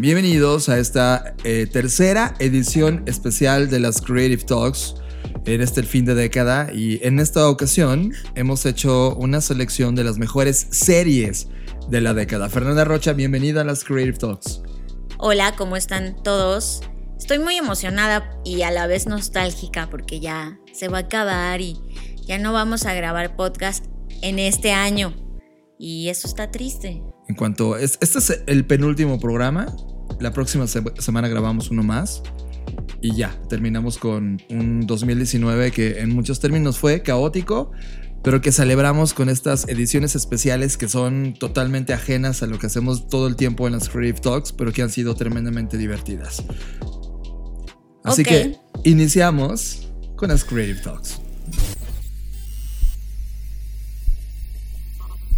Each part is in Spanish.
Bienvenidos a esta eh, tercera edición especial de las Creative Talks en este fin de década y en esta ocasión hemos hecho una selección de las mejores series de la década. Fernanda Rocha, bienvenida a las Creative Talks. Hola, ¿cómo están todos? Estoy muy emocionada y a la vez nostálgica porque ya se va a acabar y ya no vamos a grabar podcast en este año. Y eso está triste. En cuanto, es- este es el penúltimo programa, la próxima se- semana grabamos uno más y ya, terminamos con un 2019 que en muchos términos fue caótico, pero que celebramos con estas ediciones especiales que son totalmente ajenas a lo que hacemos todo el tiempo en las Creative Talks, pero que han sido tremendamente divertidas. Así que iniciamos con las Creative Talks.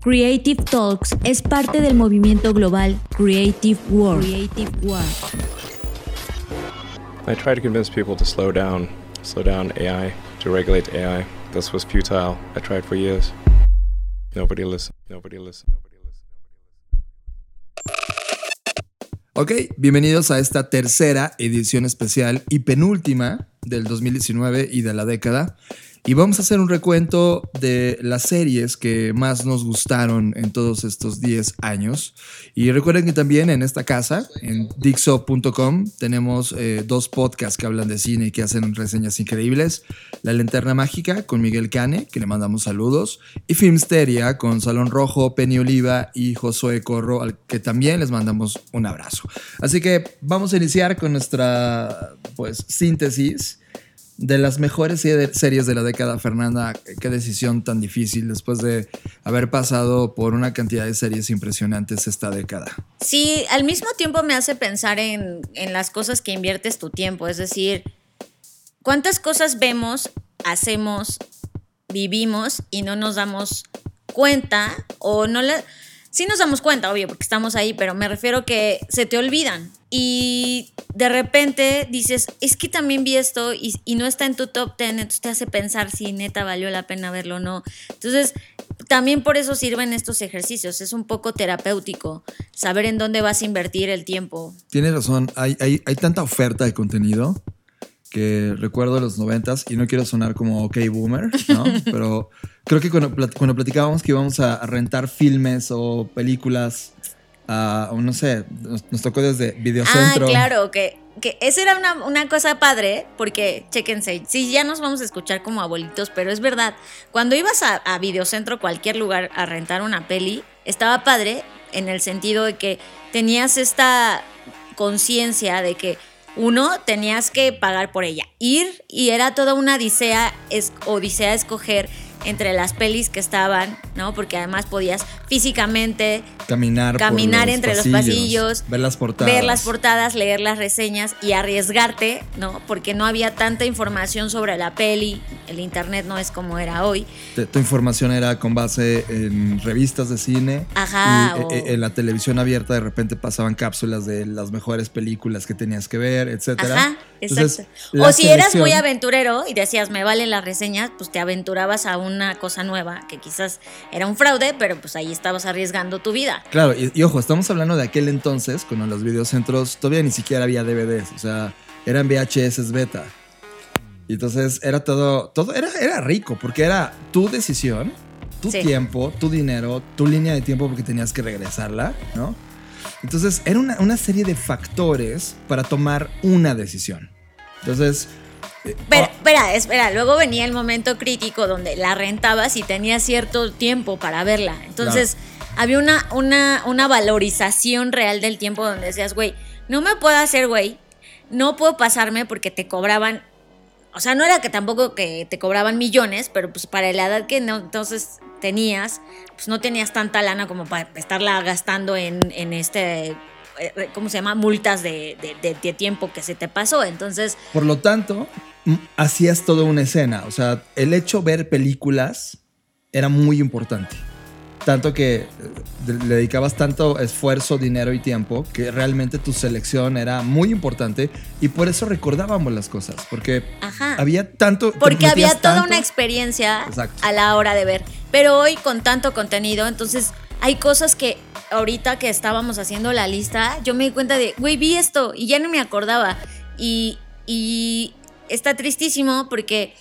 Creative Talks es parte del movimiento global Creative World. Creative World. I tried to convince people to slow down, slow down AI, to regulate AI. This was futile. I tried for years. Nobody listened. Nobody listened. Nobody listened. Ok, bienvenidos a esta tercera edición especial y penúltima del 2019 y de la década. Y vamos a hacer un recuento de las series que más nos gustaron en todos estos 10 años. Y recuerden que también en esta casa, en Dixo.com, tenemos eh, dos podcasts que hablan de cine y que hacen reseñas increíbles. La Linterna Mágica con Miguel Cane, que le mandamos saludos. Y Filmsteria con Salón Rojo, Penny Oliva y Josué Corro, al que también les mandamos un abrazo. Así que vamos a iniciar con nuestra pues, síntesis de las mejores se- series de la década, Fernanda, qué decisión tan difícil después de haber pasado por una cantidad de series impresionantes esta década. Sí, al mismo tiempo me hace pensar en, en las cosas que inviertes tu tiempo. Es decir, ¿cuántas cosas vemos, hacemos, vivimos y no nos damos cuenta? O no la. Sí nos damos cuenta, obvio, porque estamos ahí, pero me refiero que se te olvidan. Y de repente dices, es que también vi esto y, y no está en tu top 10, entonces te hace pensar si neta valió la pena verlo o no. Entonces, también por eso sirven estos ejercicios. Es un poco terapéutico saber en dónde vas a invertir el tiempo. Tienes razón, hay, hay, hay tanta oferta de contenido que recuerdo los noventas y no quiero sonar como ok boomer, ¿no? Pero creo que cuando, cuando platicábamos que íbamos a, a rentar filmes o películas, ah, o no sé, nos, nos tocó desde Videocentro. Ah, claro, que, que esa era una, una cosa padre, porque, chéquense, sí, ya nos vamos a escuchar como abuelitos, pero es verdad, cuando ibas a, a Videocentro, cualquier lugar, a rentar una peli, estaba padre en el sentido de que tenías esta conciencia de que uno tenías que pagar por ella, ir y era toda una odisea, es, escoger entre las pelis que estaban, ¿no? Porque además podías físicamente Caminar, caminar entre los pasillos, ver las portadas. ver las portadas, leer las reseñas y arriesgarte, ¿no? Porque no había tanta información sobre la peli, el internet no es como era hoy. Te- tu información era con base en revistas de cine. Ajá, Y o- eh, en la televisión abierta de repente pasaban cápsulas de las mejores películas que tenías que ver, etcétera. Ajá, Entonces, exacto. la O si eras muy selección- aventurero y decías, me valen las reseñas, pues te aventurabas a una cosa nueva, que quizás era un fraude, pero pues ahí estabas arriesgando tu vida. Claro, y, y ojo, estamos hablando de aquel entonces, cuando los videocentros todavía ni siquiera había DVDs, o sea, eran VHS beta. Y entonces era todo, todo era, era rico, porque era tu decisión, tu Sí. tiempo, tu dinero, tu línea de tiempo porque tenías que regresarla, ¿no? Entonces era una, una serie de factores para tomar una decisión. Entonces, Pero, Ah, espera, espera, luego venía el momento crítico donde la rentabas y tenías cierto tiempo para verla. Entonces, había una, una, una valorización real del tiempo donde decías, güey, no me puedo hacer, güey, no puedo pasarme porque te cobraban. O sea, no era que tampoco que te cobraban millones, pero pues para la edad que no, entonces tenías, pues no tenías tanta lana como para estarla gastando en, en este, ¿cómo se llama? Multas de, de- tiempo que se te pasó. Entonces, Por lo tanto, hacías toda una escena. O sea, el hecho de ver películas era muy importante. Tanto que eh, le dedicabas tanto esfuerzo, dinero y tiempo que realmente tu selección era muy importante y por eso recordábamos las cosas. Porque Ajá. había tanto. Porque había toda tanto. una experiencia Exacto. a la hora de ver. Pero hoy con tanto contenido, entonces hay cosas que ahorita que estábamos haciendo la lista, yo me di cuenta de, güey, vi esto y ya no me acordaba. Y, está tristísimo porque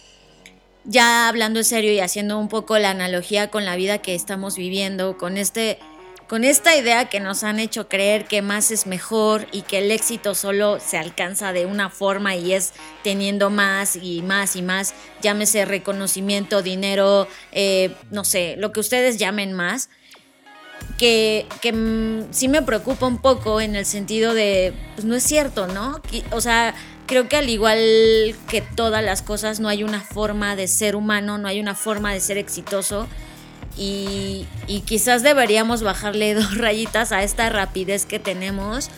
ya hablando en serio y haciendo un poco la analogía con la vida que estamos viviendo, con este con esta idea que nos han hecho creer que más es mejor y que el éxito solo se alcanza de una forma y es teniendo más y más y más, llámese reconocimiento, dinero, eh, no sé, lo que ustedes llamen más, que, mm, sí me preocupa un poco en el sentido de, pues no es cierto, ¿no? O sea, creo que al igual que todas las cosas, no hay una forma de ser humano, no hay una forma de ser exitoso. Y, quizás deberíamos bajarle dos rayitas a esta rapidez que tenemos,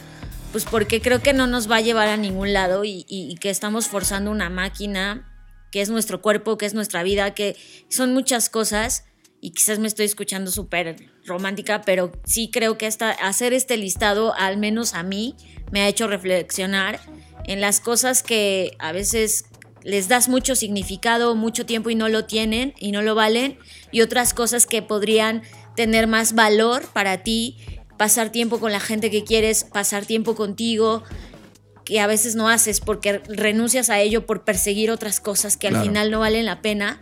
pues porque creo que no nos va a llevar a ningún lado y, y- y que estamos forzando una máquina, que es nuestro cuerpo, que es nuestra vida, que son muchas cosas. Y quizás me estoy escuchando súper romántica, pero sí creo que esta, hacer este listado, al menos a mí, me ha hecho reflexionar en las cosas que a veces les das mucho significado, mucho tiempo y no lo tienen y no lo valen, y otras cosas que podrían tener más valor para ti, pasar tiempo con la gente que quieres, pasar tiempo contigo, que a veces no haces porque renuncias a ello por perseguir otras cosas que al Claro. final no valen la pena.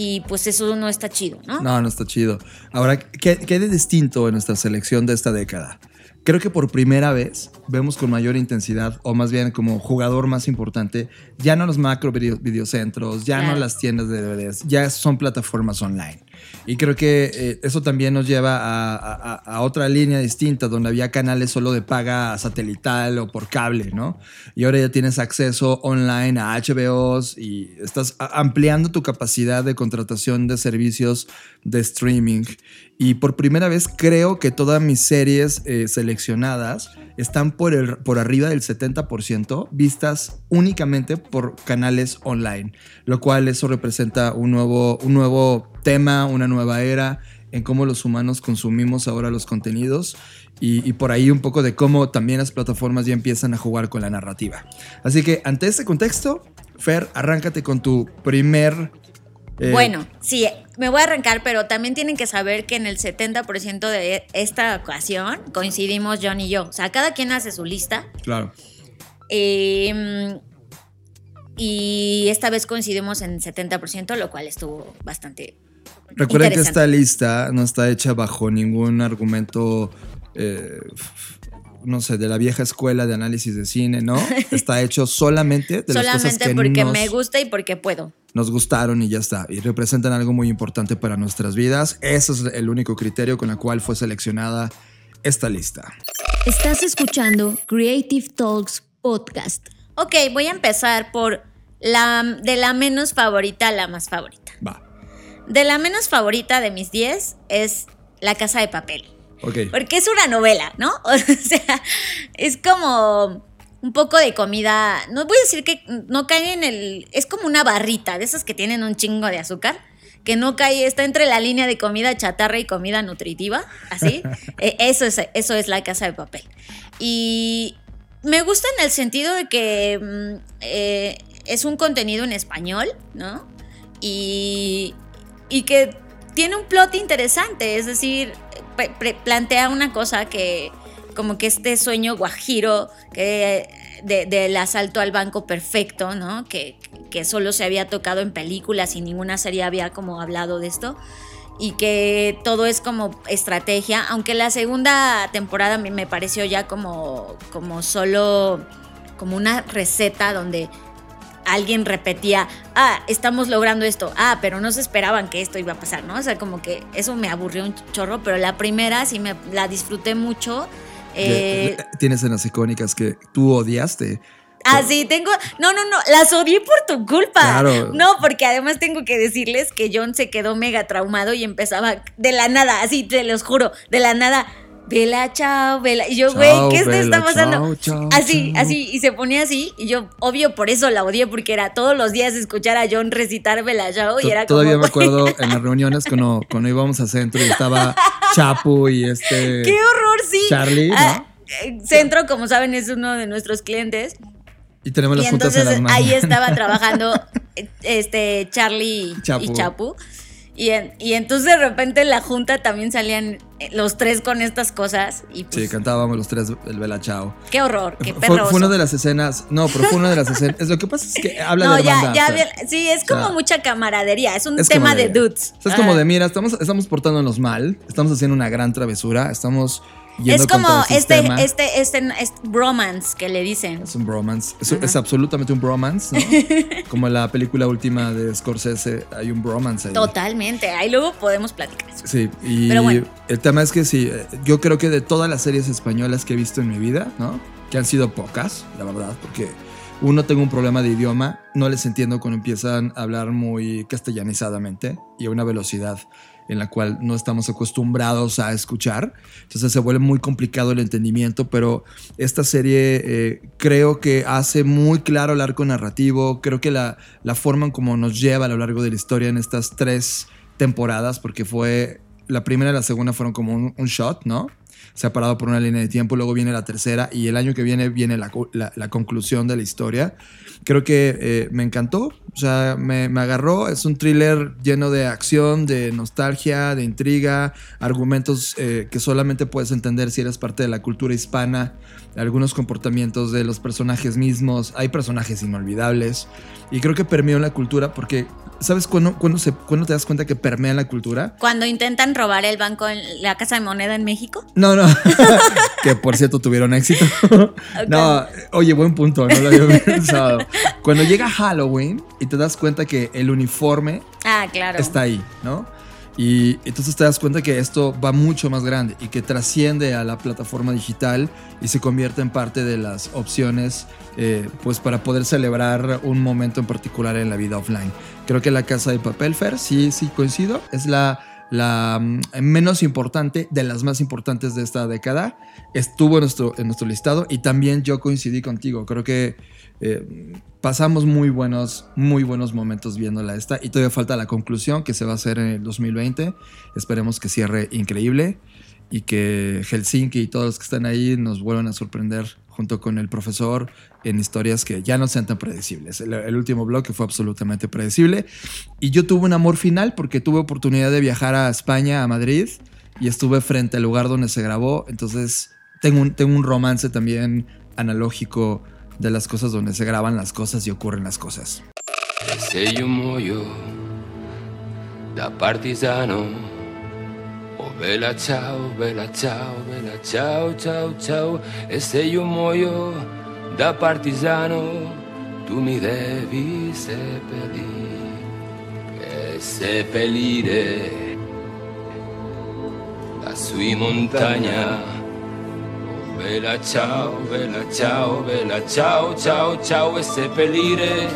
Y pues eso no está chido, ¿no? No, no está chido. Ahora, ¿qué, qué de distinto en nuestra selección de esta década? Creo que por primera vez vemos con mayor intensidad, o más bien como jugador más importante, ya no los macro video- videocentros, ya Claro. no las tiendas de DVDs, ya son plataformas online. Y creo que eh, eso también nos lleva a, otra línea distinta, donde había canales solo de paga satelital o por cable, ¿no? Y ahora ya tienes acceso online a HBOs y estás ampliando tu capacidad de contratación de servicios de streaming. Y por primera vez creo que todas mis series eh, seleccionadas están por, el, por arriba del 70% vistas únicamente por canales online, lo cual eso representa un nuevo, un nuevo tema, una nueva era en cómo los humanos consumimos ahora los contenidos y, y por ahí un poco de cómo también las plataformas ya empiezan a jugar con la narrativa. Así que ante este contexto, Fer, arráncate con tu primer... eh, Bueno, sí, me voy a arrancar, pero también tienen que saber que en el 70% de esta ocasión coincidimos John y yo. O sea, cada quien hace su lista. Claro. eh, y esta vez coincidimos en 70%, lo cual estuvo bastante Recuerden que esta lista no está hecha bajo ningún argumento, eh, no sé, de la vieja escuela de análisis de cine, ¿no? Está hecho solamente de las cosas solamente que porque nos, me gusta y porque puedo. nos gustaron y ya está. Y representan algo muy importante para nuestras vidas. Ese es el único criterio con el cual fue seleccionada esta lista. Estás escuchando Creative Talks Podcast. Ok, voy a empezar por la de la menos favorita a la más favorita. De la menos favorita de mis 10 es La Casa de Papel. Porque es una novela, ¿no? O sea, es como un poco de comida. No voy a decir que no cae en el. Es como una barrita de esas que tienen un chingo de azúcar. Que no cae, está entre la línea de comida chatarra y comida nutritiva. Así. Eh, eso, es, eso es la casa de papel. Y me gusta en el sentido de que mm, eh, es un contenido en español, ¿no? Y, y que tiene un plot interesante, es decir, plantea una cosa que como que este sueño guajiro que de- del asalto al banco perfecto, ¿no? Que, que solo se había tocado en películas y ninguna serie había como hablado de esto. Y que todo es como estrategia, aunque la segunda temporada me pareció ya como, como solo como una receta donde alguien repetía, ah, estamos logrando esto, ah, pero no se esperaban que esto iba a pasar, ¿no? O sea, como que eso me aburrió un chorro, pero la primera sí me la disfruté mucho. Eh, Tienes escenas icónicas que tú odiaste. Ah, sí, tengo. No, no, no, las odié por tu culpa. Claro. No, porque además tengo que decirles que John se quedó mega traumado y empezaba de la nada, así te los juro, de la nada. Vela, chao, vela. Y yo, güey, ¿qué te está pasando? chao, chao, así, chao. así, y se ponía así. Y yo, obvio, por eso la odié, porque era todos los días escuchar a John recitar Vela, chao. Y era Todavía como, me acuerdo en las reuniones cuando, cuando íbamos al centro y estaba Chapu y este. ¡Qué horror, sí! Charlie, ¿no? Ah, eh, Centro, como saben, es uno de nuestros clientes. Y tenemos Y las juntas en las manos. ahí estaba trabajando este Charlie y Chapu. Y, en- y entonces de repente en la junta también salían eh, los tres con estas cosas. Y pues, Sí, cantábamos los tres el Bella Chao. qué horror, qué Fue, perroso. fue una de las escenas. No, pero fue una de las escenas. es- Lo que pasa es que habla no, de ya, ya, sí, es como sea, mucha camaradería, es un Es tema de dudes. O sea, es como Ah. de, mira, estamos, estamos portándonos mal, estamos haciendo una gran travesura, estamos yendo Es como este, este, este, este bromance que le dicen. Es un bromance. Es, es absolutamente un bromance, ¿no? Como la película última de Scorsese, hay un bromance ahí. Totalmente. Ahí luego podemos platicar eso. Sí, y Pero bueno. el tema es que sí, eh, yo creo que de todas las series españolas que he visto en mi vida, ¿no? Que han sido pocas, la verdad, porque uno tengo un problema de idioma, no les entiendo cuando empiezan a hablar muy castellanizadamente y a una velocidad en la cual no estamos acostumbrados a escuchar. Entonces se vuelve muy complicado el entendimiento, pero esta serie eh, creo que hace muy claro el arco narrativo, creo que la, la forma en cómo nos lleva a lo largo de la historia en estas tres temporadas, porque fue la primera y la segunda fueron como un, un shot, ¿no? Separado por una línea de tiempo, luego viene la tercera y el año que viene viene la, la conclusión de la historia. Creo que eh, me encantó, o sea, me, me agarró, es un thriller lleno de acción, de nostalgia, de intriga, argumentos eh, que solamente puedes entender si eres parte de la cultura hispana, algunos comportamientos de los personajes mismos, hay personajes inolvidables y creo que permeó la cultura porque, ¿sabes cuándo, cuándo, se, cuándo te das cuenta que permea la cultura? Cuando intentan robar el banco en la Casa de Moneda en México. No, no. que por cierto tuvieron éxito. No, oye, buen punto, no lo había pensado. Cuando llega Halloween y te das cuenta que el uniforme Ah, claro. está ahí, ¿no? Y entonces te das cuenta que esto va mucho más grande y que trasciende a la plataforma digital y se convierte en parte de las opciones eh, pues para poder celebrar un momento en particular en la vida offline. Creo que la Casa de Papel, Fer, sí, sí coincido, es la, la mm, menos importante de las más importantes de esta década. Estuvo en nuestro, en nuestro listado y también yo coincidí contigo. Creo que eh, pasamos muy buenos, muy buenos momentos viéndola esta y todavía falta la conclusión que se va a hacer en el 2020. Esperemos que cierre increíble y que Helsinki y todos los que están ahí nos vuelvan a sorprender junto con el profesor en historias que ya no sean tan predecibles. El, el último bloque fue absolutamente predecible y yo tuve un amor final porque tuve oportunidad de viajar a España, a Madrid y estuve frente al lugar donde se grabó, entonces tengo un, tengo un romance también analógico de las cosas donde se graban las cosas y ocurren las cosas. Se io muoio da partigiano, bella ciao, bella ciao, bella ciao, ciao, ciao. E se io muoio da partigiano, tu mi devi seppellire, e seppellire lassù in montagna. Oh, Bella ciao, bella ciao, bella ciao, ciao, ciao e seppellire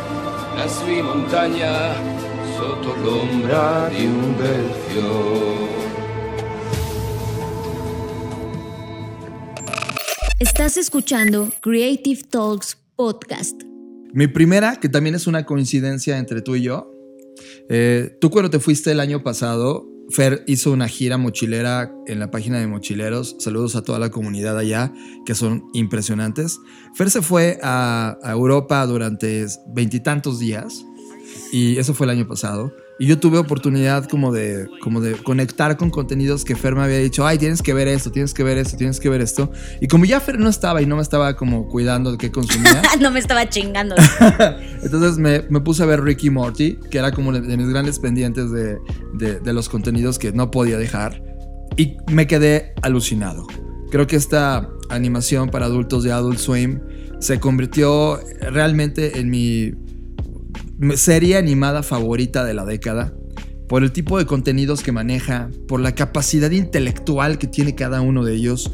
lassù in montagna sotto l'ombra di un bel fiore. Estás escuchando Creative Talks Podcast. Mi primera, que también es una coincidencia entre tú y yo. eh, tú cuando te fuiste el año pasado, Fer hizo una gira mochilera en la página de Mochileros. Saludos a toda la comunidad allá, que son impresionantes. Fer se fue a, a Europa durante veintitantos días y eso fue el año pasado. Y yo tuve oportunidad como de, como de conectar con contenidos que Fer me había dicho, ay, tienes que ver esto, tienes que ver esto, tienes que ver esto. Y como ya Fer no estaba y no me estaba como cuidando de qué consumía, no me estaba chingando. entonces me, me puse a ver Ricky Morty, que era como de, mis grandes pendientes de, de- de los contenidos que no podía dejar. Y me quedé alucinado. Creo que esta animación para adultos de Adult Swim se convirtió realmente en mi serie animada favorita de la década, por el tipo de contenidos que maneja, por la capacidad intelectual que tiene cada uno de ellos,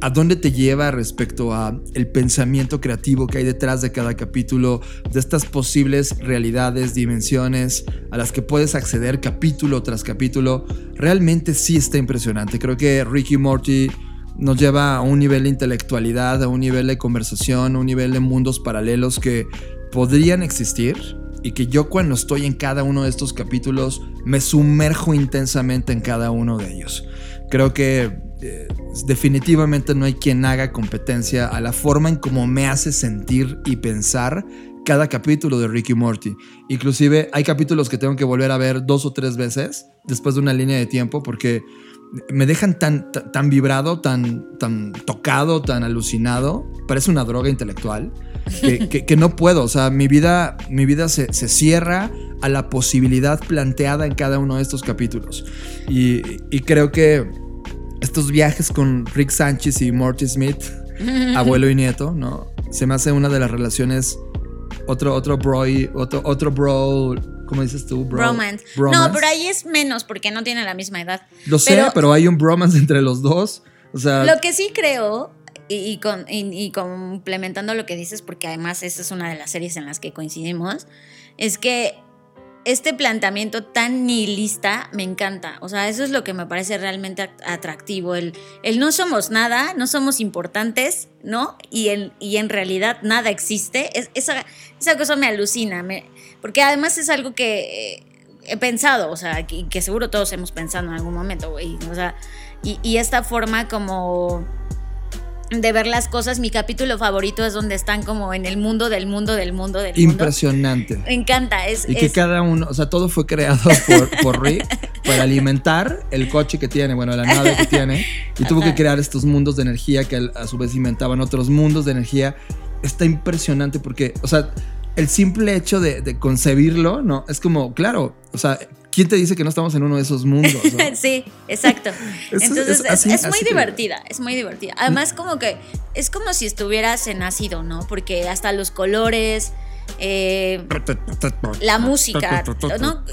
a dónde te lleva respecto a el pensamiento creativo que hay detrás de cada capítulo, de estas posibles realidades, dimensiones a las que puedes acceder capítulo tras capítulo, realmente sí está impresionante. Creo que Ricky Morty nos lleva a un nivel de intelectualidad, a un nivel de conversación, a un nivel de mundos paralelos que podrían existir y que yo cuando estoy en cada uno de estos capítulos me sumerjo intensamente en cada uno de ellos. Creo que eh, definitivamente no hay quien haga competencia a la forma en cómo me hace sentir y pensar cada capítulo de Ricky Morty. Inclusive hay capítulos que tengo que volver a ver dos o tres veces después de una línea de tiempo porque me dejan tan, tan, vibrado, tan, tan tocado, tan alucinado. Parece una droga intelectual que, no puedo. O sea, mi vida, mi vida se, cierra a la posibilidad planteada en cada uno de estos capítulos. Y, y creo que estos viajes con Rick Sánchez y Morty Smith, abuelo y nieto, ¿no? Se me hace una de las relaciones otro, otro bro, otro, otro bro, ¿cómo dices tú? bromance. No, pero ahí es menos porque no tiene la misma edad. Lo sé, pero hay un bromance entre los dos. O sea, lo que sí creo, y, con, y, complementando lo que dices, porque además esta es una de las series en las que coincidimos, es que este planteamiento tan nihilista me encanta. O sea, eso es lo que me parece realmente atractivo. El, el no somos nada, no somos importantes, ¿no? Y, el, y en realidad nada existe. Es, esa, esa cosa me alucina, porque además es algo que eh, he pensado, o sea, que, que seguro todos hemos pensado en algún momento, güey. O sea, y, y esta forma como de ver las cosas. Mi capítulo favorito es donde están como en el mundo del mundo del mundo del mundo. Impresionante. Me encanta. Es, y que cada uno, o sea, todo fue creado por, Rick para alimentar el coche que tiene, bueno, la nave que tiene. Y tuvo que crear estos mundos de energía que a su vez inventaban otros mundos de energía. Está impresionante porque, o sea, el simple hecho de, de concebirlo, ¿no? Es como, claro, o sea, ¿Quién te dice que no estamos en uno de esos mundos? sí, exacto. Entonces es, muy divertida, es muy divertida. Además como que es como si estuvieras en ácido, ¿no? Porque hasta los colores, eh, la música, ¿no?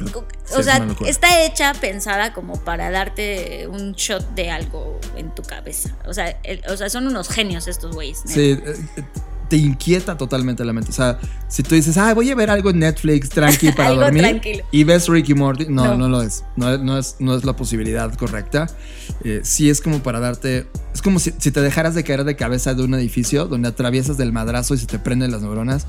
O sea, está hecha, pensada como para darte un shot de algo en tu cabeza. O sea, o sea son unos genios estos güeyes. Sí, eh, te inquieta totalmente la mente. O sea, si tú dices, ah, voy a ver algo en Netflix tranqui para dormir y ves Ricky Morty, no, no, lo es. No, no, es. no es la posibilidad correcta. Eh, sí es como para darte. Es como si, te dejaras de caer de cabeza de un edificio donde atraviesas del madrazo y se te prenden las neuronas.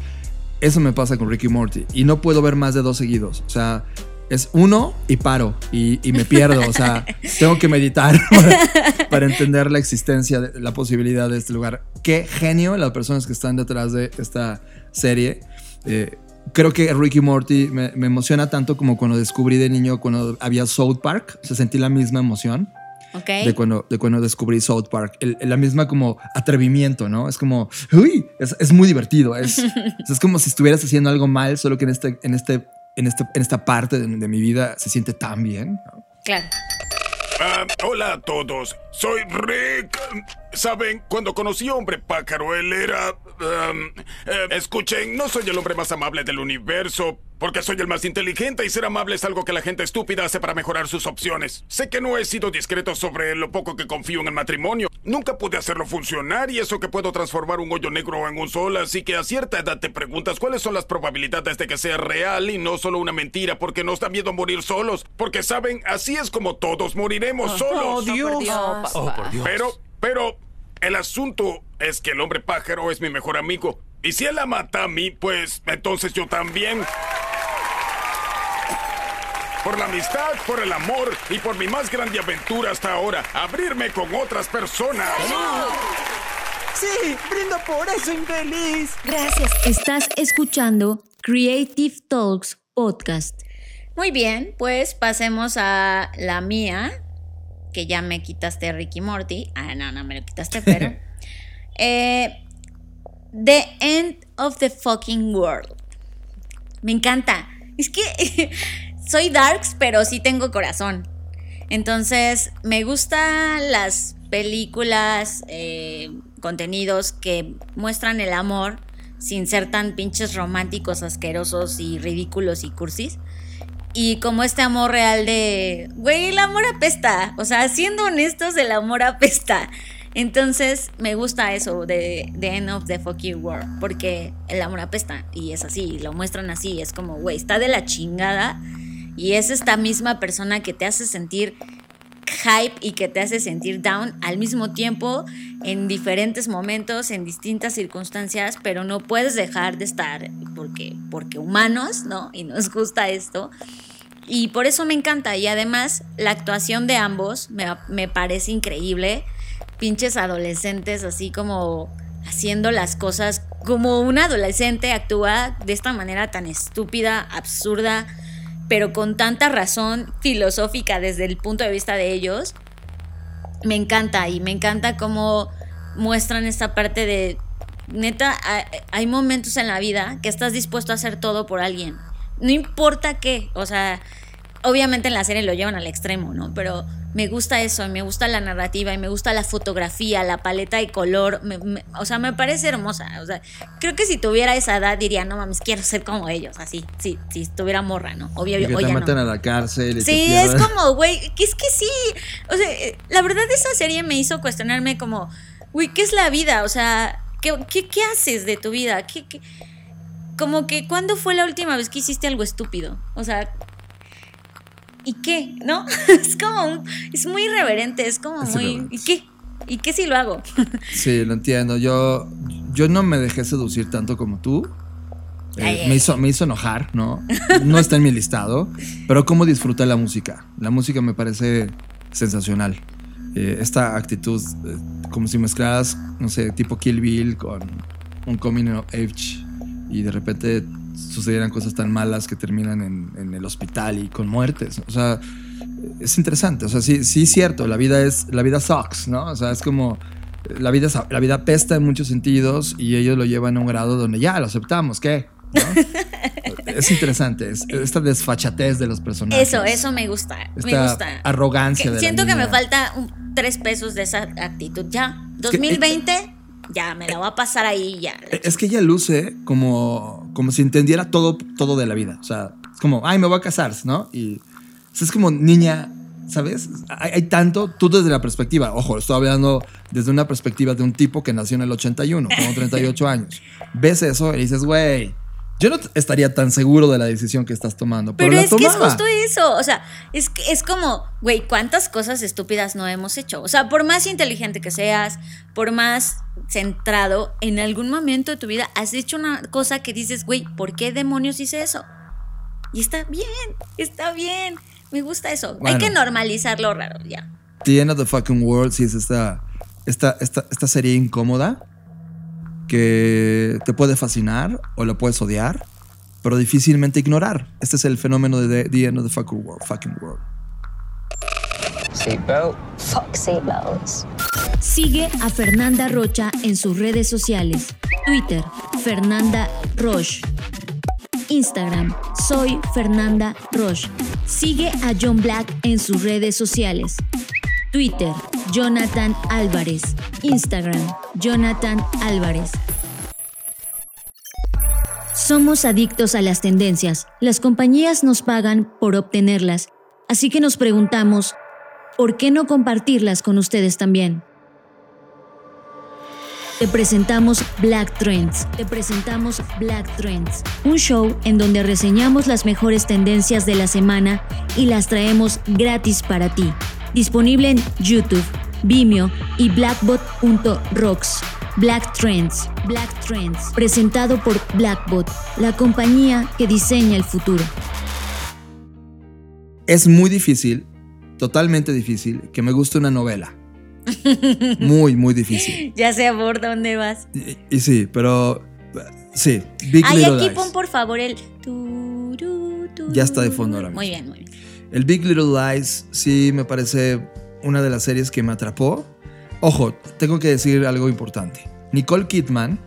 Eso me pasa con Ricky Morty. Y no puedo ver más de dos seguidos. O sea, es uno y paro y, me pierdo. O sea, tengo que meditar para, entender la existencia, de, la posibilidad de este lugar. Qué genio las personas que están detrás de esta serie. Eh, creo que Ricky Morty me, emociona tanto como cuando descubrí de niño cuando había South Park. Se sentí la misma emoción. De, cuando, de cuando descubrí South Park. la misma como atrevimiento, ¿no? Es como, uy, es, muy divertido. Es, es como si estuvieras haciendo algo mal, solo que en este, en este en, este, en esta parte de, mi vida se siente tan bien. Claro. Ah, hola a todos, soy Rick. Saben, cuando conocí a Hombre Pájaro, él era... Um, eh, escuchen, no soy el hombre más amable del universo, porque soy el más inteligente y ser amable es algo que la gente estúpida hace para mejorar sus opciones. Sé que no he sido discreto sobre lo poco que confío en el matrimonio. Nunca pude hacerlo funcionar y eso que puedo transformar un hoyo negro en un sol, así que a cierta edad te preguntas cuáles son las probabilidades de que sea real y no solo una mentira, porque nos da miedo morir solos. Porque saben, así es como todos moriremos oh, solos. Oh, Dios. Oh, por Dios. Pero, pero, el asunto es que el hombre pájaro es mi mejor amigo. Y si él la mata a mí, pues entonces yo también. Por la amistad, por el amor y por mi más grande aventura hasta ahora, abrirme con otras personas. Sí, brindo por eso, infeliz. Gracias. Estás escuchando Creative Talks Podcast. Muy bien, pues pasemos a la mía, que ya me quitaste Ricky Morty. Ah, no, no me lo quitaste, pero. eh, The End of the Fucking World. Me encanta. Es que soy darks, pero sí tengo corazón. Entonces, me gustan las películas, eh, contenidos que muestran el amor sin ser tan pinches románticos, asquerosos y ridículos y cursis. Y como este amor real de, güey, el amor apesta. O sea, siendo honestos, el amor apesta. Entonces me gusta eso de The End of the Fucking World, porque el amor apesta y es así, lo muestran así, es como, güey, está de la chingada y es esta misma persona que te hace sentir hype y que te hace sentir down al mismo tiempo en diferentes momentos, en distintas circunstancias, pero no puedes dejar de estar porque, porque humanos, ¿no? Y nos gusta esto. Y por eso me encanta. Y además la actuación de ambos me, me parece increíble pinches adolescentes así como haciendo las cosas como un adolescente actúa de esta manera tan estúpida, absurda, pero con tanta razón filosófica desde el punto de vista de ellos. Me encanta y me encanta cómo muestran esta parte de, neta, hay momentos en la vida que estás dispuesto a hacer todo por alguien. No importa qué, o sea, obviamente en la serie lo llevan al extremo, ¿no? Pero me gusta eso, y me gusta la narrativa, y me gusta la fotografía, la paleta de color, o sea, me parece hermosa. O sea, creo que si tuviera esa edad diría, no mames, quiero ser como ellos, así, sí, si estuviera morra, ¿no? Obvio, que te meten a la cárcel. sí, es como, güey, que es que sí. O sea, la verdad esa serie me hizo cuestionarme como, güey, ¿qué es la vida? O sea, ¿qué, qué, haces de tu vida? ¿Qué, qué? Como que, ¿cuándo fue la última vez que hiciste algo estúpido? O sea, ¿y qué? ¿No? Es como, es muy irreverente, es como muy, ¿y qué? ¿Y qué si lo hago? Sí, lo entiendo. Yo, yo no me dejé seducir tanto como tú. Eh, me, hizo, me hizo enojar, ¿no? No está en mi listado, pero cómo disfruta la música. La música me parece sensacional. Eh, esta actitud, eh, como si mezclaras, no sé, tipo Kill Bill con un coming of age y de repente sucedieran cosas tan malas que terminan en, el hospital y con muertes. O sea, es interesante. O sea, sí, sí es cierto, la vida es, la vida sucks, ¿no? O sea, es como, la vida, la vida pesta en muchos sentidos y ellos lo llevan a un grado donde ya lo aceptamos, ¿qué? es interesante, es, esta desfachatez de los personajes. Eso, eso me gusta, me gusta. Arrogancia. siento que me falta tres pesos de esa actitud. Ya, 2020 ya me la voy a pasar ahí ya. Es que ella luce como, como si entendiera todo, todo de la vida. O sea, es como, ay, me voy a casar, ¿no? Y es como niña, ¿sabes? Hay, tanto, tú desde la perspectiva, ojo, estoy hablando desde una perspectiva de un tipo que nació en el 81, como 38 años. Ves eso y dices, güey, yo no estaría tan seguro de la decisión que estás tomando. Pero, pero es que es justo eso. O sea, es, es como, güey, ¿cuántas cosas estúpidas no hemos hecho? O sea, por más inteligente que seas, por más centrado, en algún momento de tu vida has hecho una cosa que dices, güey, ¿por qué demonios hice eso? Y está bien, está bien. Me gusta eso. Hay que normalizar lo raro, ya. The End of the Fucking World, sí es esta, esta, esta, esta serie incómoda que te puede fascinar o lo puedes odiar, pero difícilmente ignorar. Este es el fenómeno de The, End of the Fucking World. Fucking world. Seatbelt. Fuck seatbelts. Sigue a Fernanda Rocha en sus redes sociales. Twitter, Fernanda Roche. Instagram, soy Fernanda Roche. Sigue a John Black en sus redes sociales. Twitter, Jonathan Álvarez. Instagram, Jonathan Álvarez. Somos adictos a las tendencias. Las compañías nos pagan por obtenerlas. Así que nos preguntamos, ¿por qué no compartirlas con ustedes también? Te presentamos Black Trends. Te presentamos Black Trends, un show en donde reseñamos las mejores tendencias de la semana y las traemos gratis para ti disponible en YouTube, Vimeo y blackbot.rocks. Black Trends, Black Trends, presentado por Blackbot, la compañía que diseña el futuro. Es muy difícil, totalmente difícil, que me guste una novela. Muy, muy difícil. Ya sé por dónde vas. Y, sí, pero sí. Big Ay, aquí pon por favor el. ya está de fondo ahora mismo. Muy bien, muy bien. El Big Little Lies sí me parece una de las series que me atrapó. Ojo, tengo que decir algo importante. Nicole Kidman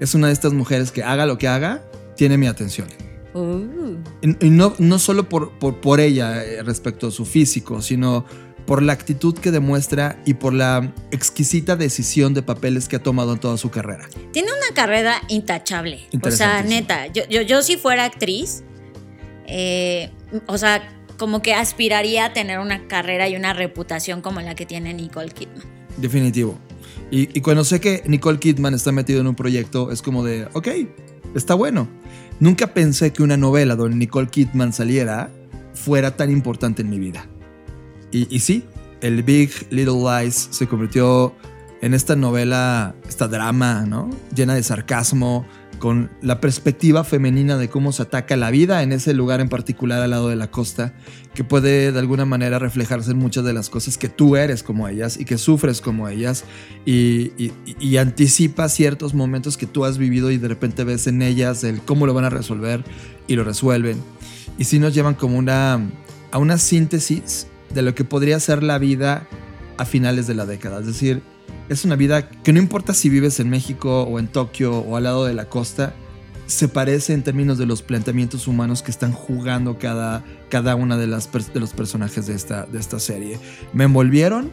es una de estas mujeres que haga lo que haga, tiene mi atención. Uh. Y, no, no solo por, por, ella eh, respecto a su físico, sino por la actitud que demuestra y por la exquisita decisión de papeles que ha tomado en toda su carrera. Tiene una carrera intachable. O sea, neta, yo, yo, yo si fuera actriz, eh, o sea, como que aspiraría a tener una carrera y una reputación como la que tiene Nicole Kidman. Definitivo. Y, cuando sé que Nicole Kidman está metido en un proyecto, es como de, ok, está bueno. Nunca pensé que una novela donde Nicole Kidman saliera fuera tan importante en mi vida. Y, y sí, el Big Little Lies se convirtió en esta novela, esta drama, ¿no? Llena de sarcasmo, con la perspectiva femenina de cómo se ataca la vida en ese lugar en particular al lado de la costa, que puede de alguna manera reflejarse en muchas de las cosas que tú eres como ellas y que sufres como ellas y, y- anticipa ciertos momentos que tú has vivido y de repente ves en ellas el cómo lo van a resolver y lo resuelven. Y sí nos llevan como una, a una síntesis de lo que podría ser la vida a finales de la década. Es decir, es una vida que no importa si vives en México o en Tokio o al lado de la costa, se parece en términos de los planteamientos humanos que están jugando cada, cada una de, las, de los personajes de esta, de esta serie. Me envolvieron,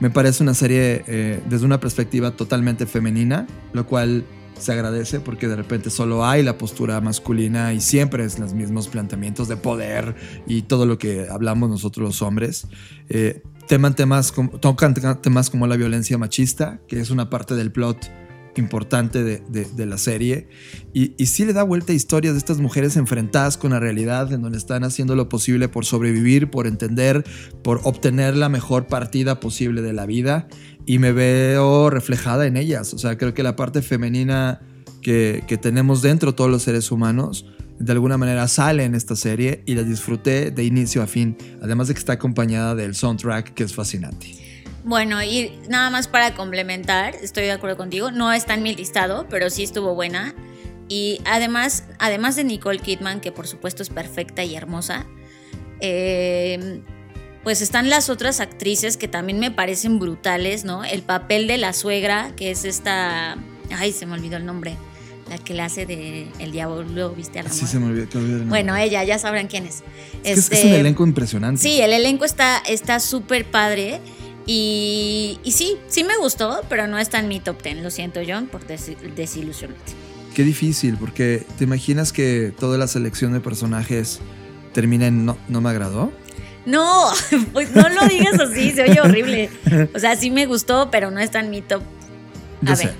me parece una serie eh, desde una perspectiva totalmente femenina, lo cual se agradece porque de repente solo hay la postura masculina y siempre es los mismos planteamientos de poder y todo lo que hablamos nosotros los hombres. Eh, teman temas como, tocan temas como la violencia machista, que es una parte del plot importante de, la serie. Y, y sí le da vuelta a historias de estas mujeres enfrentadas con la realidad, en donde están haciendo lo posible por sobrevivir, por entender, por obtener la mejor partida posible de la vida. Y me veo reflejada en ellas. O sea, creo que la parte femenina que tenemos dentro todos los seres humanos, de alguna manera sale en esta serie y la disfruté de inicio a fin. Además de que está acompañada del soundtrack, que es fascinante. Bueno, y nada más para complementar, estoy de acuerdo contigo, no está en mi listado, pero sí estuvo buena. Y además, además de Nicole Kidman, que por supuesto es perfecta y hermosa, eh, pues están las otras actrices que también me parecen brutales, ¿no? El papel de la suegra, que es esta... Ay, se me olvidó el nombre. La que la hace de El Diablo, ¿viste? A la Sí, se me olvidó. que olvidé. Bueno, ella, ya sabrán quién es. Es, que es- es Este, un elenco impresionante. Sí, el elenco está está súper padre. Y, y sí, sí me gustó, pero no está en mi top 10. Lo siento, John, por desi- desilusionarte. Qué difícil, porque te imaginas que toda la selección de personajes termina en no, no me agradó. No, pues no lo digas así, se oye horrible. O sea, sí me gustó, pero no está en mi top. Yo A sé.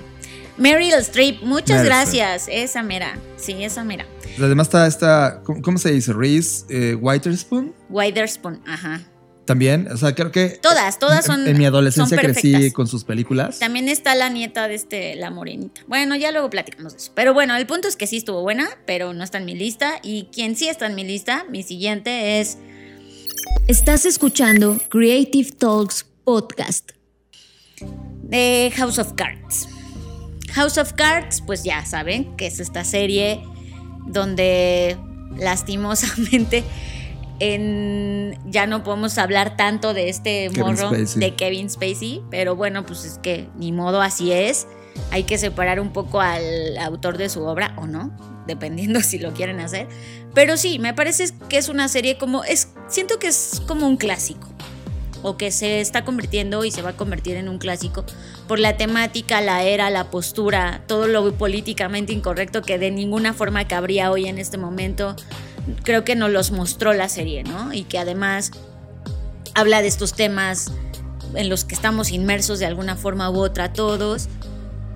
Meryl Streep, muchas Meryl gracias. Esa mera. Sí, esa mera. Además está esta, ¿cómo, cómo se dice? Reese eh, Witherspoon. Witherspoon, ajá. También, o sea, creo que Todas, todas son. en mi adolescencia crecí con sus películas. También está la nieta de este, la morenita. Bueno, ya luego platicamos de eso. Pero bueno, el punto es que sí estuvo buena, pero no está en mi lista. Y quien sí está en mi lista, mi siguiente es Estás escuchando Creative Talks Podcast. de House of Cards. House of Cards, pues ya saben que es esta serie donde lastimosamente en, ya no podemos hablar tanto de este Kevin morro Spacey. de Kevin Spacey, pero bueno, pues es que ni modo así es. Hay que separar un poco al autor de su obra o no, dependiendo si lo quieren hacer. Pero sí, me parece que es una serie como es siento que es como un clásico o que se está convirtiendo y se va a convertir en un clásico por la temática, la era, la postura, todo lo políticamente incorrecto que de ninguna forma cabría hoy en este momento. Creo que nos los mostró la serie, ¿no? Y que además habla de estos temas en los que estamos inmersos de alguna forma u otra todos.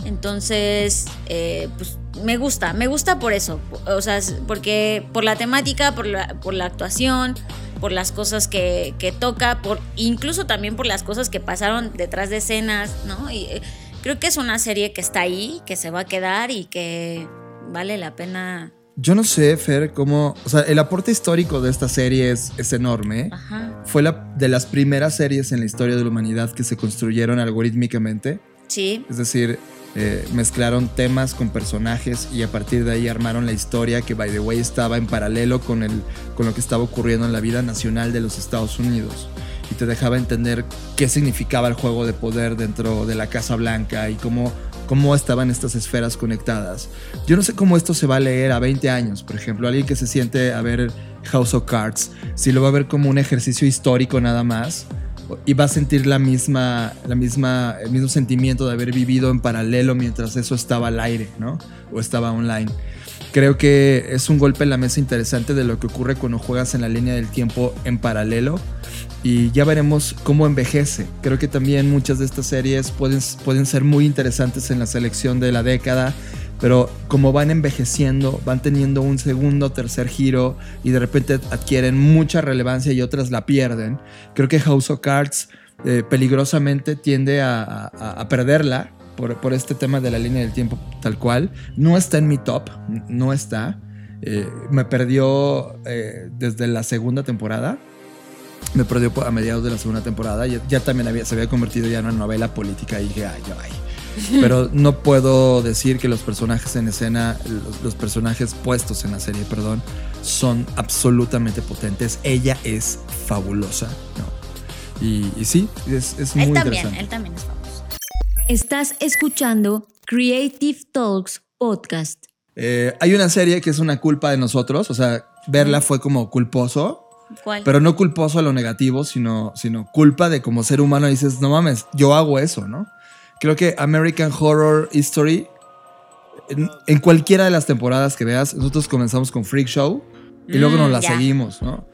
Entonces, eh, pues me gusta, me gusta por eso, o sea, porque por la temática, por la actuación, por las cosas que, que toca, por incluso también por las cosas que pasaron detrás de escenas, ¿no? Y eh, creo que es una serie que está ahí, que se va a quedar y que vale la pena. Yo no sé, Fer, cómo. O sea, el aporte histórico de esta serie es, es enorme. Ajá. Fue la, de las primeras series en la historia de la humanidad que se construyeron algorítmicamente. Sí, Es decir, eh, mezclaron temas con personajes y a partir de ahí armaron la historia que, by the way, estaba en paralelo con, el, con lo que estaba ocurriendo en la vida nacional de los Estados Unidos. Y te dejaba entender qué significaba el juego de poder dentro de la Casa Blanca y cómo, cómo estaban estas esferas conectadas. Yo no sé cómo esto se va a leer a 20 años, por ejemplo, alguien que se siente a ver House of Cards, si lo va a ver como un ejercicio histórico nada más y va a sentir la misma, la misma, el mismo sentimiento de haber vivido en paralelo mientras eso estaba al aire, ¿no? O estaba online. Creo que es un golpe en la mesa interesante de lo que ocurre cuando juegas en la línea del tiempo en paralelo y ya veremos cómo envejece. Creo que también muchas de estas series pueden, pueden ser muy interesantes en la selección de la década, pero como van envejeciendo, van teniendo un segundo, tercer giro y de repente adquieren mucha relevancia y otras la pierden. Creo que House of Cards eh, peligrosamente tiende a, perderla por, por este tema de la línea del tiempo tal cual. No está en mi top, no está. Eh, me perdió eh, desde la segunda temporada me perdió a mediados de la segunda temporada. Ya, ya también se había convertido ya en una novela política y dije, ay, ay. Pero no puedo decir que los personajes en escena, los, los personajes puestos en la serie, perdón, son absolutamente potentes. Ella es fabulosa, ¿no? Y, y sí, es, es muy Él también, interesante. él también es famoso. Estás escuchando Creative Talks Podcast. Eh, hay una serie que es una culpa de nosotros, o sea, verla fue como culposo, ¿Cuál? pero no culposo a lo negativo, sino, sino culpa de como ser humano dices, no mames, yo hago eso, ¿no? Creo que American Horror History, en, en cualquiera de las temporadas que veas, nosotros comenzamos con Freak Show y luego Mm, nos la ya. seguimos, ¿no?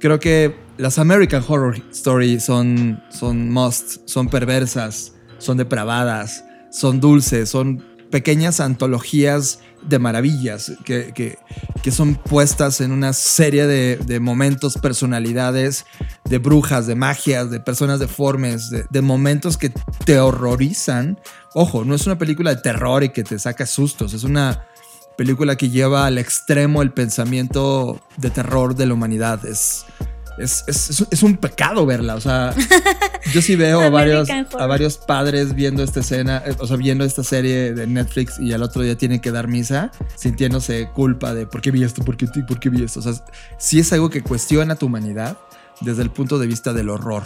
Creo que las American Horror Story son, son must, son perversas, son depravadas, son dulces, son pequeñas antologías de maravillas que, que- que son puestas en una serie de, de momentos, personalidades, de brujas, de magias, de personas deformes, de, de momentos que te horrorizan. Ojo, no es una película de terror y que te saca sustos, es una película que lleva al extremo el pensamiento de terror de la humanidad. Es, es, es- es- un pecado verla. O sea, yo sí veo a varios, a varios padres viendo esta escena, eh, o sea, viendo esta serie de Netflix y al otro día tienen que dar misa, sintiéndose culpa de por qué vi esto, por qué, por qué vi esto. O sea, sí es algo que cuestiona tu humanidad desde el punto de vista del horror.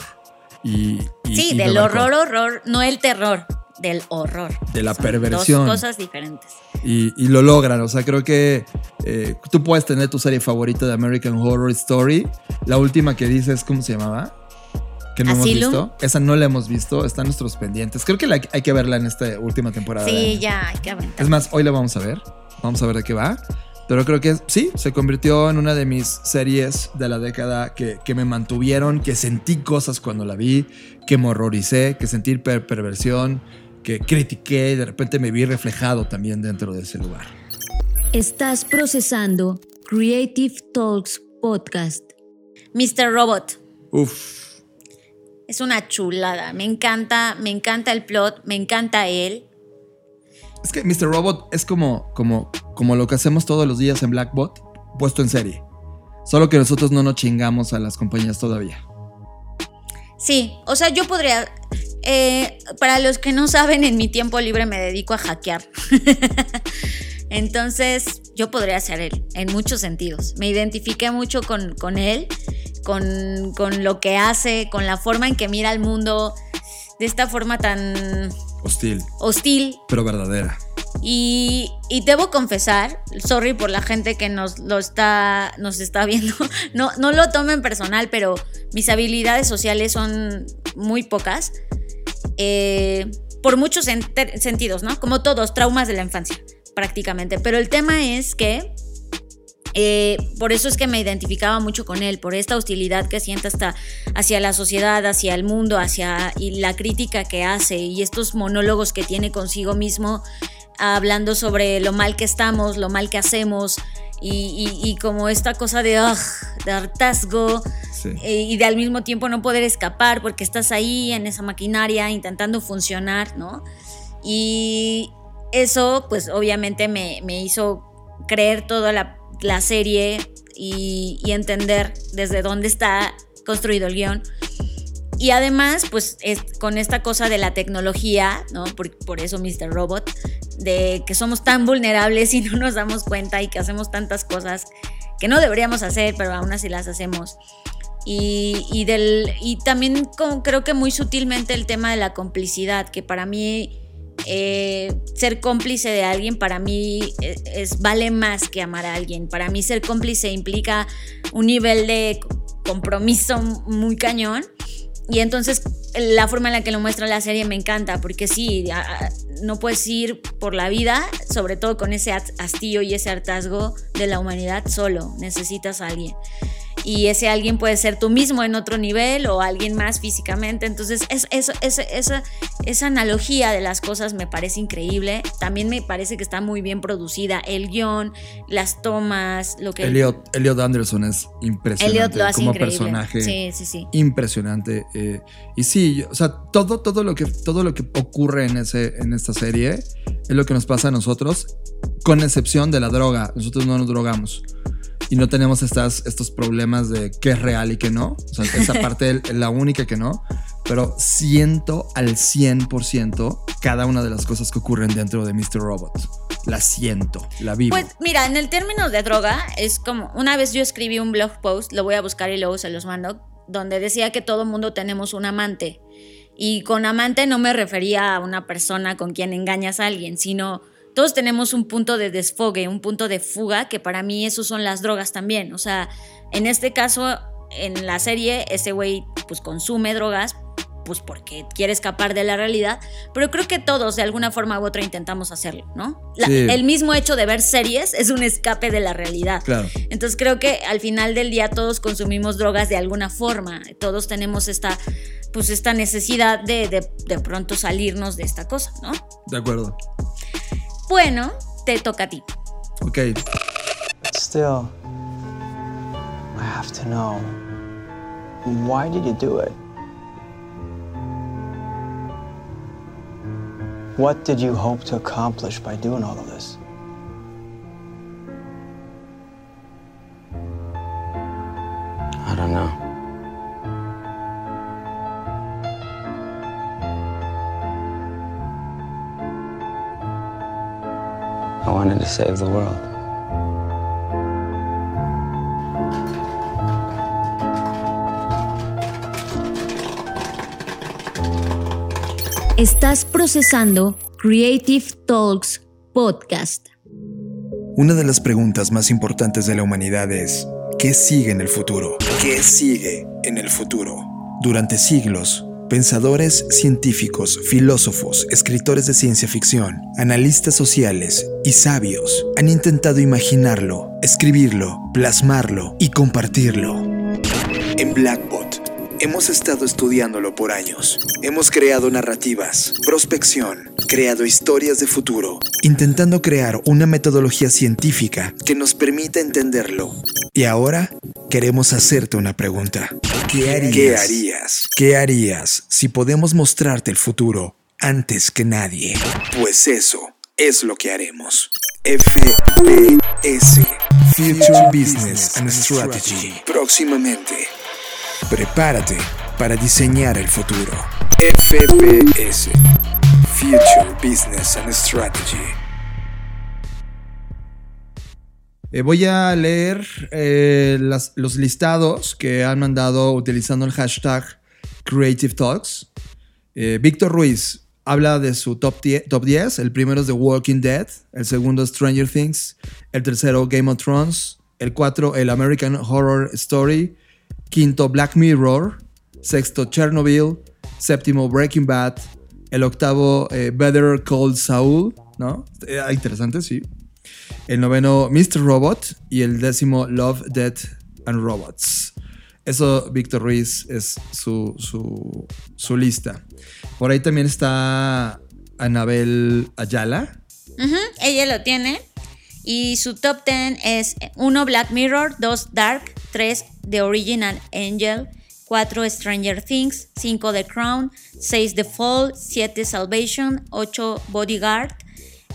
Y, y- Sí, y del horror, horror, no el terror, del horror. De la Son perversión. Dos cosas diferentes. y, y lo logran. O sea, creo que eh, tú puedes tener tu serie favorita de American Horror Story. La última que dices, ¿cómo se llamaba? Que no hemos visto. Esa no la hemos visto. Está en nuestros pendientes. Creo que la- hay que verla en esta última temporada. Sí, ya, hay que aventar. Es más, hoy la vamos a ver. Vamos a ver de qué va. Pero creo que sí, se convirtió en una de mis series de la década que, que me mantuvieron, que sentí cosas cuando la vi, que me horroricé, que sentí per- perversión, que critiqué y de repente me vi reflejado también dentro de ese lugar. Estás procesando Creative Talks Podcast. Mr. Robot. Uf, Es una chulada. Me encanta, me encanta el plot, me encanta él. es que Mr. Robot es como, como, como lo que hacemos todos los días en Blackbot, puesto en serie. Solo que nosotros no nos chingamos a las compañías todavía. Sí, o sea, yo podría. Eh, para los que no saben, en mi tiempo libre me dedico a hackear. Entonces, yo podría ser él, en muchos sentidos. Me identifiqué mucho con, con él, con, con lo que hace, con la forma en que mira al mundo, de esta forma tan Hostil, hostil. pero verdadera. Y, y debo confesar, sorry por la gente que nos lo está, nos está viendo, no, no lo tomen personal, pero mis habilidades sociales son muy pocas. Eh, por muchos sentidos, ¿no? Como todos, traumas de la infancia, prácticamente. Pero el tema es que eh, por eso es que me identificaba mucho con él, por esta hostilidad que siente hasta hacia la sociedad, hacia el mundo, hacia y la crítica que hace y estos monólogos que tiene consigo mismo, hablando sobre lo mal que estamos, lo mal que hacemos y, y- y como esta cosa de, de hartazgo Sí. eh, y de al mismo tiempo no poder escapar porque estás ahí en esa maquinaria intentando funcionar, ¿no? Y eso pues obviamente me, me hizo creer toda la, la serie y, y entender desde dónde está construido el guion. Y además, pues es- con esta cosa de la tecnología, ¿no? Por, por eso Mr. Robot, de que somos tan vulnerables y no nos damos cuenta y que hacemos tantas cosas que no deberíamos hacer, pero aún así las hacemos. Y, del, y también como creo que muy sutilmente el tema de la complicidad, que para mí eh, ser cómplice de alguien, para mí es, es- vale más que amar a alguien. Para mí ser cómplice implica un nivel de compromiso muy cañón. Y entonces la forma en la que lo muestra la serie me encanta, porque sí, no puedes ir por la vida, sobre todo con ese has- hastío y ese hartazgo de la humanidad solo, necesitas a alguien. Y ese alguien puede ser tú mismo en otro nivel o alguien más físicamente. Entonces, es, es- es- esa, esa analogía de las cosas me parece increíble. También me parece que está muy bien producida. El guion, las tomas, lo que... Elliot, Elliot Anderson es impresionante Elliot lo hace como increíble. personaje. Sí, sí, sí. Impresionante. eh, y sí, yo- o sea, todo, todo, lo que, todo lo que ocurre en, ese, en esta serie es lo que nos pasa a nosotros, con excepción de la droga. Nosotros no nos drogamos. Y no tenemos estas, estos problemas de qué es real y qué no. O sea, esa parte es la única que no. Pero siento al 100% cada una de las cosas que ocurren dentro de Mr. Robot. La siento, la vivo. Pues mira, en el término de droga, es como, una vez yo escribí un blog post, lo voy a buscar y luego se los mando, donde decía que todo mundo tenemos un amante. Y con amante no me refería a una persona con quien engañas a alguien, sino todos tenemos un punto de desfogue, un punto de fuga, que para mí eso son las drogas también. O sea, en este caso, en la serie, ese güey pues consume drogas, pues porque quiere escapar de la realidad, pero creo que todos de alguna forma u otra intentamos hacerlo, ¿no? La- Sí. El mismo hecho de ver series es un escape de la realidad. Claro. Entonces creo que al final del día todos consumimos drogas de alguna forma, todos tenemos esta, pues esta necesidad de, de, de pronto salirnos de esta cosa, ¿no? De acuerdo. Bueno, te toca a ti. Ok. Still, I have to know why did you do it? What did you hope to accomplish by doing all of this? I don't know. I wanted to save the world. Estás procesando Creative Talks Podcast. Una de las preguntas más importantes de la humanidad es, ¿qué sigue en el futuro? ¿Qué sigue en el futuro? Durante siglos, pensadores, científicos, filósofos, escritores de ciencia ficción, analistas sociales y sabios han intentado imaginarlo, escribirlo, plasmarlo y compartirlo. En Blackbot hemos estado estudiándolo por años. Hemos creado narrativas, prospección, creado historias de futuro, intentando crear una metodología científica que nos permita entenderlo. Y ahora queremos hacerte una pregunta. ¿Qué harías? ¿Qué harías? ¿Qué harías si podemos mostrarte el futuro antes que nadie? Pues eso es lo que haremos. FBS Future Business and Strategy. Próximamente. Prepárate para diseñar el futuro. FBS Future Business and Strategy. Eh, voy a leer eh, los listados que han mandado utilizando el hashtag Creative Talks. Eh, Víctor Ruiz habla de su top 10, top 10. El primero es The Walking Dead. El segundo Stranger Things. El tercero Game of Thrones. El cuatro el American Horror Story. Quinto Black Mirror. Sexto Chernobyl. Séptimo Breaking Bad. El octavo eh, Better Call Saul. ¿No? Eh, ah, interesante, sí. El noveno, Mr. Robot. Y el décimo, Love, Death and Robots. Eso, Víctor Ruiz, es su, su, lista. Por ahí también está Anabel Ayala. Ella lo tiene. Y su top 10 es 1 Black Mirror, 2 Dark, 3 The Original Angel, 4 Stranger Things, 5 The Crown, 6 The Fall, 7 Salvation, 8 Bodyguard,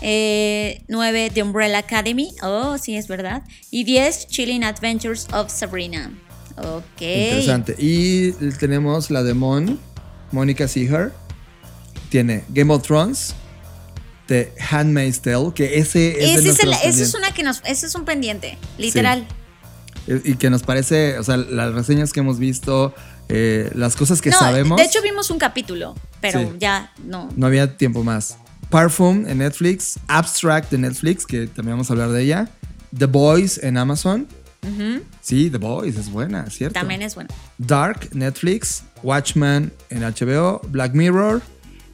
eh, 9 The Umbrella Academy, oh sí es verdad, y 10 Chilling Adventures of Sabrina. Ok. Interesante. Y tenemos la de Mon, Mónica Seeger. Tiene Game of Thrones, The Handmaid's Tale, que ese es Ese es, el- nuestros ese es una que nos, ese es un pendiente, literal. Y que nos parece, o sea, las reseñas que hemos visto, eh, las cosas que no, sabemos. de hecho vimos un capítulo, pero Sí. ya no. No había tiempo más. Parfum en Netflix, Abstract en Netflix, que también vamos a hablar de ella. The Boys en Amazon. Sí, The Boys es buena, ¿cierto? También es bueno. Dark, Netflix, Watchmen en HBO, Black Mirror,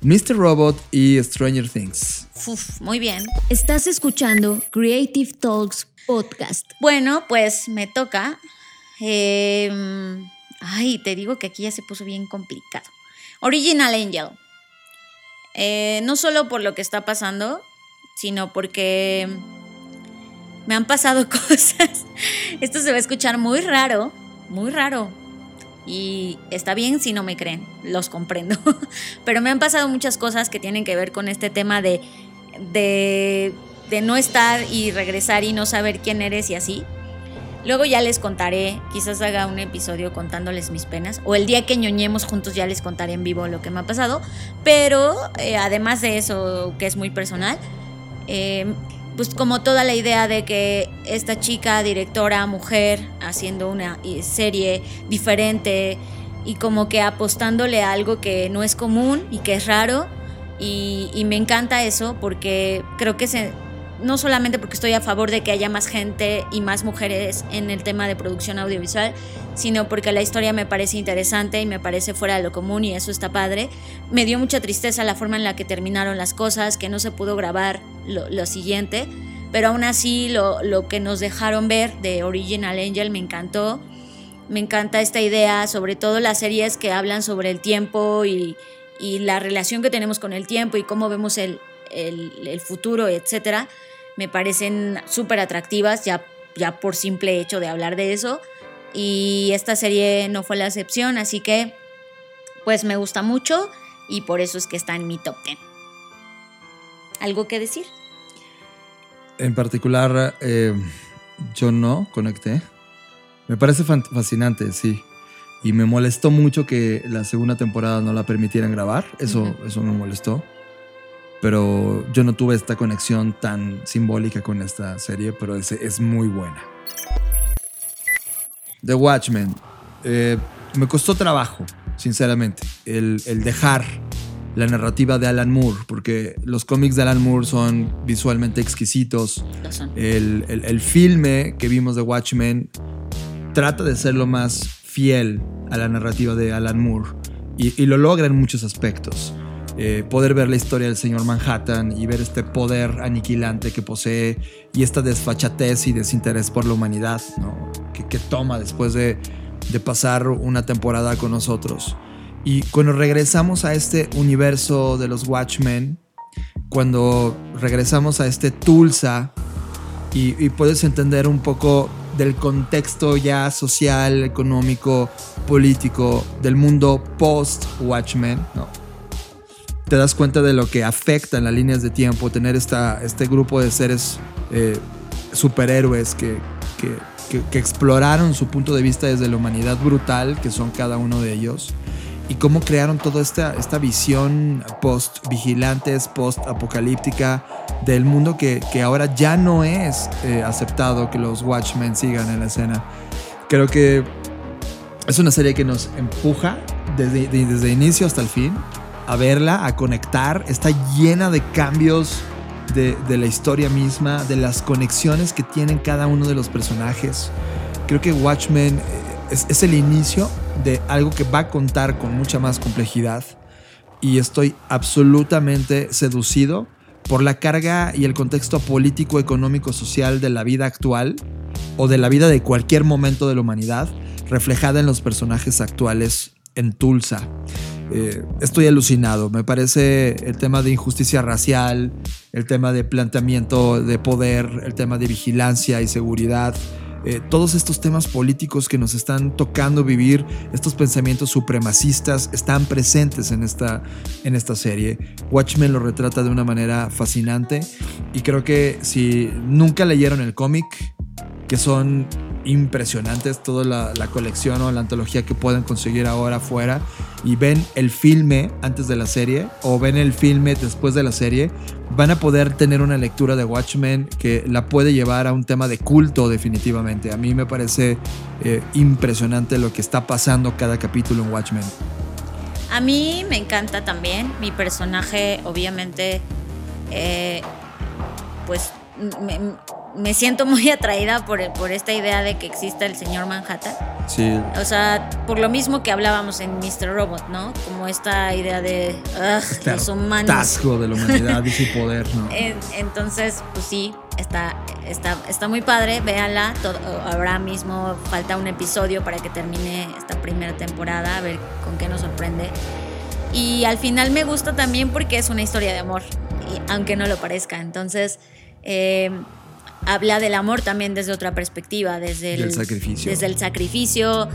Mr. Robot y Stranger Things. Uf, muy bien. Estás escuchando Creative Talks Podcast. Bueno, pues me toca. Eh, ay, te digo que aquí ya se puso bien complicado. Original Angel. Eh, no solo por lo que está pasando, sino porque me han pasado cosas. Esto se va a escuchar muy raro, muy raro. Y está bien si no me creen, los comprendo. Pero me han pasado muchas cosas que tienen que ver con este tema de, de, de no estar y regresar y no saber quién eres y así. Luego ya les contaré, quizás haga un episodio contándoles mis penas, o el día que ñoñemos juntos ya les contaré en vivo lo que me ha pasado, pero eh, además de eso, que es muy personal, eh, pues como toda la idea de que esta chica, directora, mujer, haciendo una eh, serie diferente y como que apostándole a algo que no es común y que es raro, y, y me encanta eso porque creo que se, no solamente porque estoy a favor de que haya más gente y más mujeres en el tema de producción audiovisual, sino porque la historia me parece interesante y me parece fuera de lo común y eso está padre. Me dio mucha tristeza la forma en la que terminaron las cosas, que no se pudo grabar lo, lo siguiente, pero aún así lo, lo que nos dejaron ver de Original Angel me encantó. Me encanta esta idea, sobre todo las series que hablan sobre el tiempo y, y la relación que tenemos con el tiempo y cómo vemos el, el, futuro, etcétera, me parecen súper atractivas ya, ya por simple hecho de hablar de eso. Y esta serie no fue la excepción, así que pues me gusta mucho y por eso es que está en mi top 10. ¿Algo que decir? En particular, eh, yo no conecté. Me parece fascinante, sí. Y me molestó mucho que la segunda temporada no la permitieran grabar. Eso, eso me molestó. Pero yo no tuve esta conexión tan simbólica con esta serie, pero es, es muy buena. The Watchmen. eh, me costó trabajo, sinceramente, el, el dejar la narrativa de Alan Moore, porque los cómics de Alan Moore son visualmente exquisitos. El, el- el filme que vimos de Watchmen trata de ser lo más fiel a la narrativa de Alan Moore y, y lo logra en muchos aspectos. Eh, poder ver la historia del señor Manhattan y ver este poder aniquilante que posee y esta desfachatez y desinterés por la humanidad ¿no? que, que toma después de, de pasar una temporada con nosotros. Y cuando regresamos a este universo de los Watchmen, cuando regresamos a este Tulsa y, y puedes entender un poco del contexto ya social, económico, político del mundo post-Watchmen, ¿no? Te das cuenta de lo que afecta en las líneas de tiempo tener esta, este grupo de seres eh, superhéroes que, que, exploraron su punto de vista desde la humanidad brutal que son cada uno de ellos y cómo crearon toda esta, esta visión post-vigilantes, post-apocalíptica del mundo que, ahora ya no es eh, aceptado que los Watchmen sigan en la escena. Creo que es una serie que nos empuja desde, de- desde inicio hasta el fin a verla, a conectar. Está llena de cambios de, la historia misma, de las conexiones que tienen cada uno de los personajes. Creo que Watchmen eh, es el inicio de algo que va a contar con mucha más complejidad y estoy absolutamente seducido por la carga y el contexto político, económico, social de la vida actual o de la vida de cualquier momento de la humanidad reflejada en los personajes actuales en Tulsa. Eh, estoy alucinado, me parece el tema de injusticia racial, el tema de planteamiento de poder, el tema de vigilancia y seguridad, eh, todos estos temas políticos que nos están tocando vivir, estos pensamientos supremacistas están presentes en esta, en esta serie. Watchmen lo retrata de una manera fascinante y creo que si nunca leyeron el cómic, que son impresionantes, toda la, colección o la antología que pueden conseguir ahora afuera, y ven el filme antes de la serie o ven el filme después de la serie, van a poder tener una lectura de Watchmen que la puede llevar a un tema de culto definitivamente. A mí me parece eh, impresionante lo que está pasando cada capítulo en Watchmen. A mí me encanta también. Mi personaje, obviamente, eh, pues me, me siento muy atraída por, por esta idea de que exista el señor Manhattan. Sí. O sea, por lo mismo que hablábamos en Mr. Robot, ¿no? Como esta idea de ugh, los humanos. Tasco de la humanidad y su poder, ¿no? En- Entonces, pues sí, está, está, está muy padre, véanla. Todo- ahora mismo falta un episodio para que termine esta primera temporada, a ver con qué nos sorprende. Y al final me gusta también porque es una historia de amor, y- aunque no lo parezca. Entonces, eh, habla del amor también desde otra perspectiva, desde el sacrificio. Desde el sacrificio,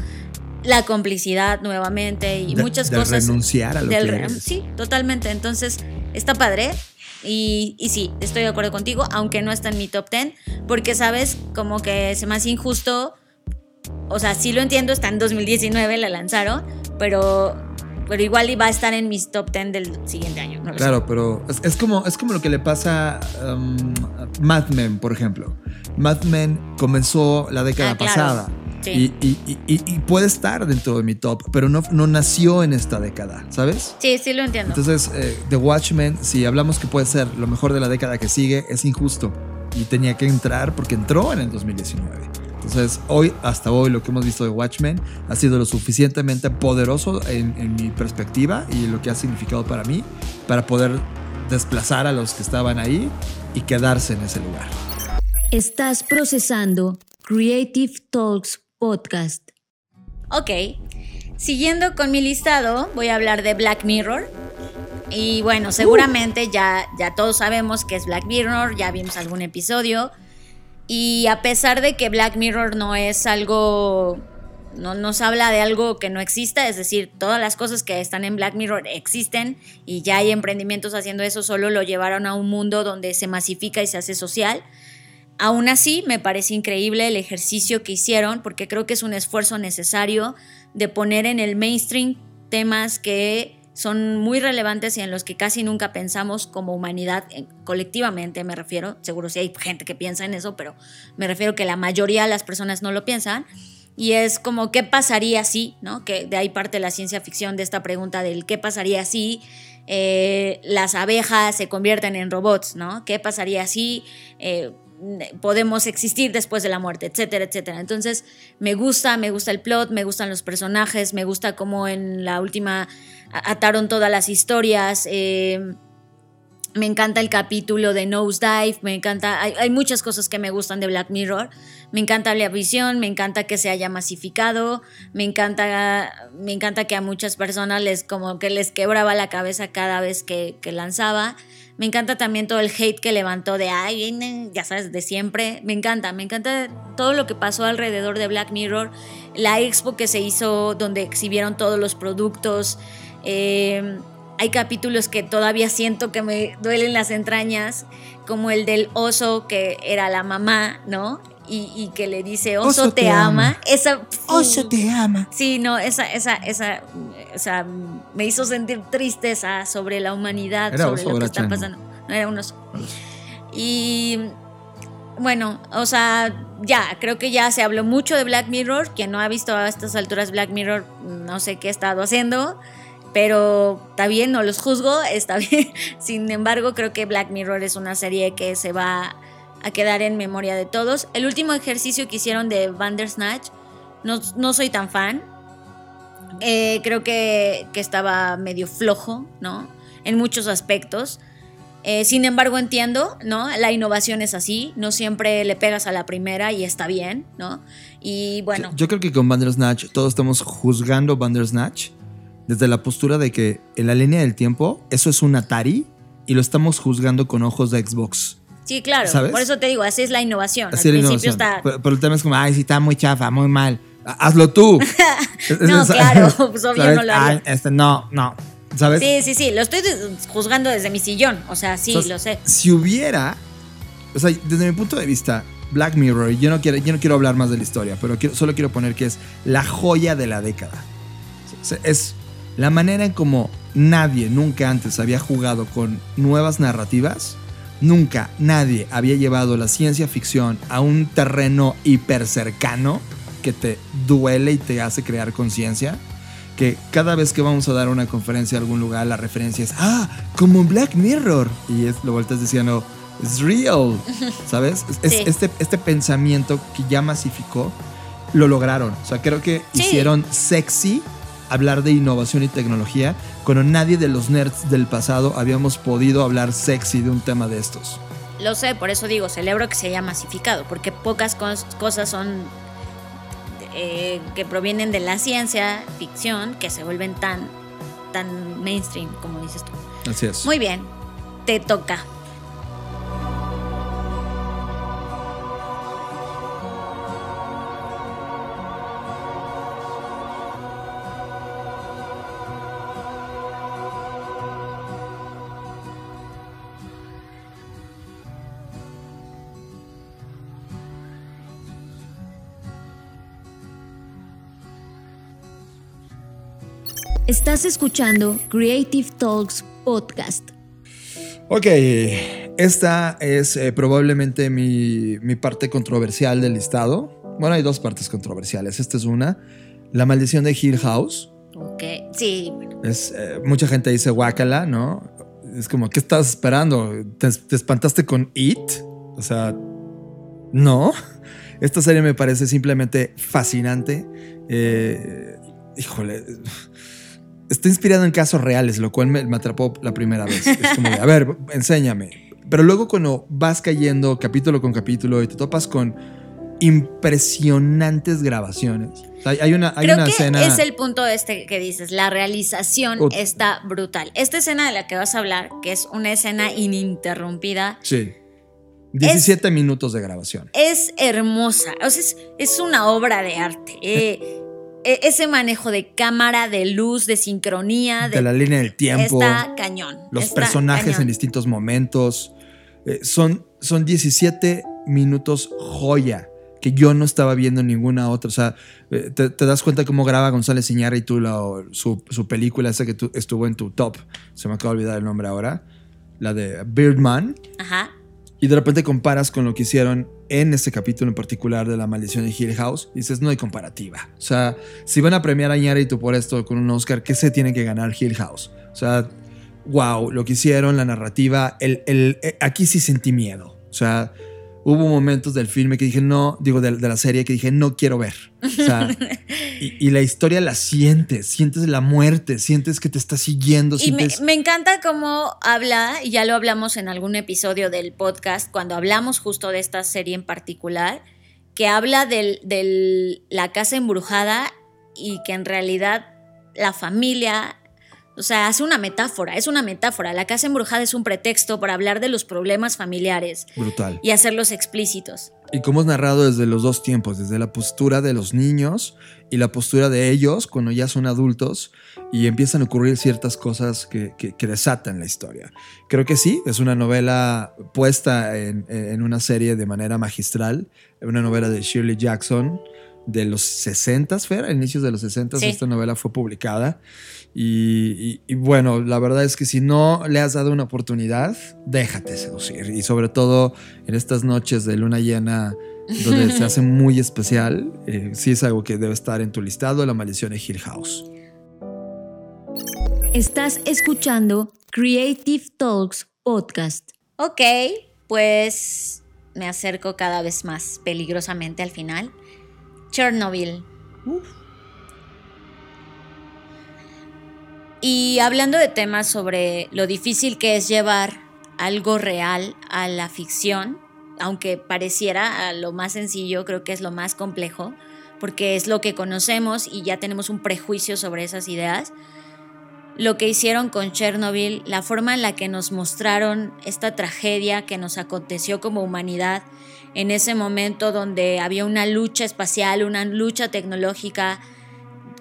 la complicidad nuevamente y De- muchas del cosas. renunciar a lo del que re- eres. Sí, totalmente. Entonces, está padre. Y, y sí, estoy de acuerdo contigo, aunque no está en mi top 10, porque sabes, como que se me hace injusto. O sea, sí lo entiendo, está en 2019, la lanzaron, pero, pero igual iba a estar en mis top 10 del siguiente año. no lo sé. Claro, pero es, es como, es como lo que le pasa um, a Mad Men, por ejemplo. Mad Men comenzó la década Ah, claro. pasada. Sí. Y, y- y- y- y puede estar dentro de mi top, pero no, no nació en esta década, ¿sabes? Sí, sí lo entiendo. Entonces, eh, The Watchmen, si hablamos que puede ser lo mejor de la década que sigue, es injusto. Y tenía que entrar porque entró en el 2019. Entonces, hoy, hasta hoy, lo que hemos visto de Watchmen ha sido lo suficientemente poderoso en, en mi perspectiva y lo que ha significado para mí, para poder desplazar a los que estaban ahí y quedarse en ese lugar. Estás procesando Creative Talks Podcast. Ok, siguiendo con mi listado, voy a hablar de Black Mirror. Y bueno, seguramente ya, ya todos sabemos que es Black Mirror, ya vimos algún episodio. Y a pesar de que Black Mirror no es algo, no nos habla de algo que no exista, es decir, todas las cosas que están en Black Mirror existen y ya hay emprendimientos haciendo eso, solo lo llevaron a un mundo donde se masifica y se hace social. Aún así, me parece increíble el ejercicio que hicieron porque creo que es un esfuerzo necesario de poner en el mainstream temas que son muy relevantes y en los que casi nunca pensamos como humanidad, colectivamente me refiero, seguro sí hay gente que piensa en eso, pero me refiero que la mayoría de las personas no lo piensan. Y es como, ¿qué pasaría si? ¿no? Que de ahí parte la ciencia ficción de esta pregunta del ¿qué pasaría si eh, las abejas se convierten en robots? ¿no? ¿Qué pasaría si eh, podemos existir después de la muerte, etcétera, etcétera. Entonces, me gusta, me gusta el plot, me gustan los personajes, me gusta cómo en la última ataron todas las historias. eh, me encanta el capítulo de Nosedive, me encanta, hay, muchas cosas que me gustan de Black Mirror. Me encanta la visión, me encanta que se haya masificado, me encanta, me encanta que a muchas personas les como que les quebraba la cabeza cada vez que, que lanzaba. Me encanta también todo el hate que levantó de, ay, viene", ya sabes, de siempre. Me encanta, me encanta todo lo que pasó alrededor de Black Mirror. La expo que se hizo donde exhibieron todos los productos. Eh, hay capítulos que todavía siento que me duelen las entrañas, como el del oso que era la mamá, ¿no? Y, y que le dice, oso, Oso te, te ama. ama. Esa, Oso te ama. Sí, no, esa, esa, esa, esa, me hizo sentir tristeza sobre la humanidad, ¿Era sobre oso lo o que está pasando. No, era un oso. Y bueno, o sea, ya, creo que ya se habló mucho de Black Mirror. Quien no ha visto a estas alturas Black Mirror, no sé qué ha estado haciendo. Pero está bien, no los juzgo, está bien. Sin embargo, creo que Black Mirror es una serie que se va a quedar en memoria de todos. El último ejercicio que hicieron de Bandersnatch, no, no soy tan fan. Eh, creo que, que estaba medio flojo, ¿no? En muchos aspectos. Eh, sin embargo, entiendo, ¿no? La innovación es así, no siempre le pegas a la primera y está bien, ¿no? Y bueno, Yo creo que con Bandersnatch todos estamos juzgando Bandersnatch desde la postura de que en la línea del tiempo eso es un Atari y lo estamos juzgando con ojos de Xbox. sí, claro, ¿sabes? por eso te digo, así es la innovación. Así Al es la principio innovación. está... Pero, pero el tema es como, ay, sí, está muy chafa, muy mal. Ha- Hazlo tú. No, claro, pues obvio ¿Sabes? no lo. Ay, este, no, no. ¿Sabes? Sí, sí, sí, lo estoy juzgando desde mi sillón, o sea, sí, O sea, lo sé. Si hubiera, o sea, desde mi punto de vista, Black Mirror, yo no quiero, yo no quiero hablar más de la historia, pero quiero- solo quiero poner que es la joya de la década. O sea, es la manera en como nadie nunca antes había jugado con nuevas narrativas. Nunca nadie había llevado la ciencia ficción a un terreno hiper cercano que te duele y te hace crear conciencia. Que cada vez que vamos a dar una conferencia a algún lugar, la referencia es, ah, como en Black Mirror. Y es, lo vueltas diciendo, es real, ¿sabes? Es- Sí. este, este pensamiento que ya masificó, lo lograron. O sea, creo que Sí. hicieron sexy hablar de innovación y tecnología cuando nadie de los nerds del pasado habíamos podido hablar sexy de un tema de estos. Lo sé, por eso digo, celebro que se haya masificado, porque pocas cos- cosas son eh, que provienen de la ciencia ficción que se vuelven tan, tan mainstream, como dices tú. Así es. Muy bien, te toca. Estás escuchando Creative Talks Podcast. Ok, esta es eh, probablemente mi, mi parte controversial del listado. Bueno, hay dos partes controversiales. Esta es una. La maldición de Hill House. Ok, sí. Es, eh, mucha gente dice guácala, ¿no? Es como, ¿qué estás esperando? ¿Te, te espantaste con It? O sea, no. Esta serie me parece simplemente fascinante. Eh, híjole. Está inspirado en casos reales, lo cual me, me atrapó la primera vez. Es como, a ver, enséñame. Pero luego cuando vas cayendo capítulo con capítulo y te topas con impresionantes grabaciones. Hay, hay una, hay Creo una que escena... es el punto este que dices, la realización está brutal. Esta escena de la que vas a hablar, que es una escena ininterrumpida, Sí. 17 minutos de grabación. es hermosa. O sea, es, es una obra de arte. Eh, ese manejo de cámara, de luz, de sincronía, de, De la línea del tiempo. Está cañón. Los está personajes cañón. en distintos momentos. Eh, son, son 17 minutos joya que yo no estaba viendo en ninguna otra. O sea, eh, te, te das cuenta cómo graba González Iñárritu la, su, su película esa que tu- estuvo en tu top. Se me acaba de olvidar el nombre ahora. La de Birdman. Ajá. Y de repente comparas con lo que hicieron en este capítulo en particular de La Maldición de Hill House. Y dices, no hay comparativa. O sea, si van a premiar a Iñárritu por esto con un Oscar, ¿qué se tiene que ganar Hill House? O sea, wow, lo que hicieron, la narrativa, el, el- eh, aquí sí sentí miedo. O sea, hubo momentos del filme que dije, no, digo, de, de la serie que dije, no quiero ver. O sea, y, y la historia la sientes, sientes la muerte, sientes que te está siguiendo, Y sientes... me encanta cómo habla, y ya lo hablamos en algún episodio del podcast, cuando hablamos justo de esta serie en particular, que habla de la casa embrujada y que en realidad la familia, o sea, hace una metáfora, es una metáfora. La casa embrujada es un pretexto para hablar de los problemas familiares Brutal. y hacerlos explícitos. Y cómo es narrado desde los dos tiempos, desde la postura de los niños y la postura de ellos cuando ya son adultos y empiezan a ocurrir ciertas cosas que, que- que desatan la historia. Creo que sí, es una novela puesta en, en una serie de manera magistral, una novela de Shirley Jackson de los 60, Fer, a inicios de los 60 Sí. esta novela fue publicada. Y, y- y bueno, la verdad es que si no le has dado una oportunidad, déjate seducir. Y sobre todo en estas noches de luna llena, donde se hace muy especial, eh, sí es algo que debe estar en tu listado, La Maldición de Hill House. Estás escuchando Creative Talks Podcast. Ok, pues me acerco cada vez más peligrosamente al final. Chernobyl. Y hablando de temas sobre lo difícil que es llevar algo real a la ficción, aunque pareciera lo más sencillo, creo que es lo más complejo, porque es lo que conocemos y ya tenemos un prejuicio sobre esas ideas lo que hicieron con Chernobyl, la forma en la que nos mostraron esta tragedia que nos aconteció como humanidad en ese momento donde había una lucha espacial, una lucha tecnológica,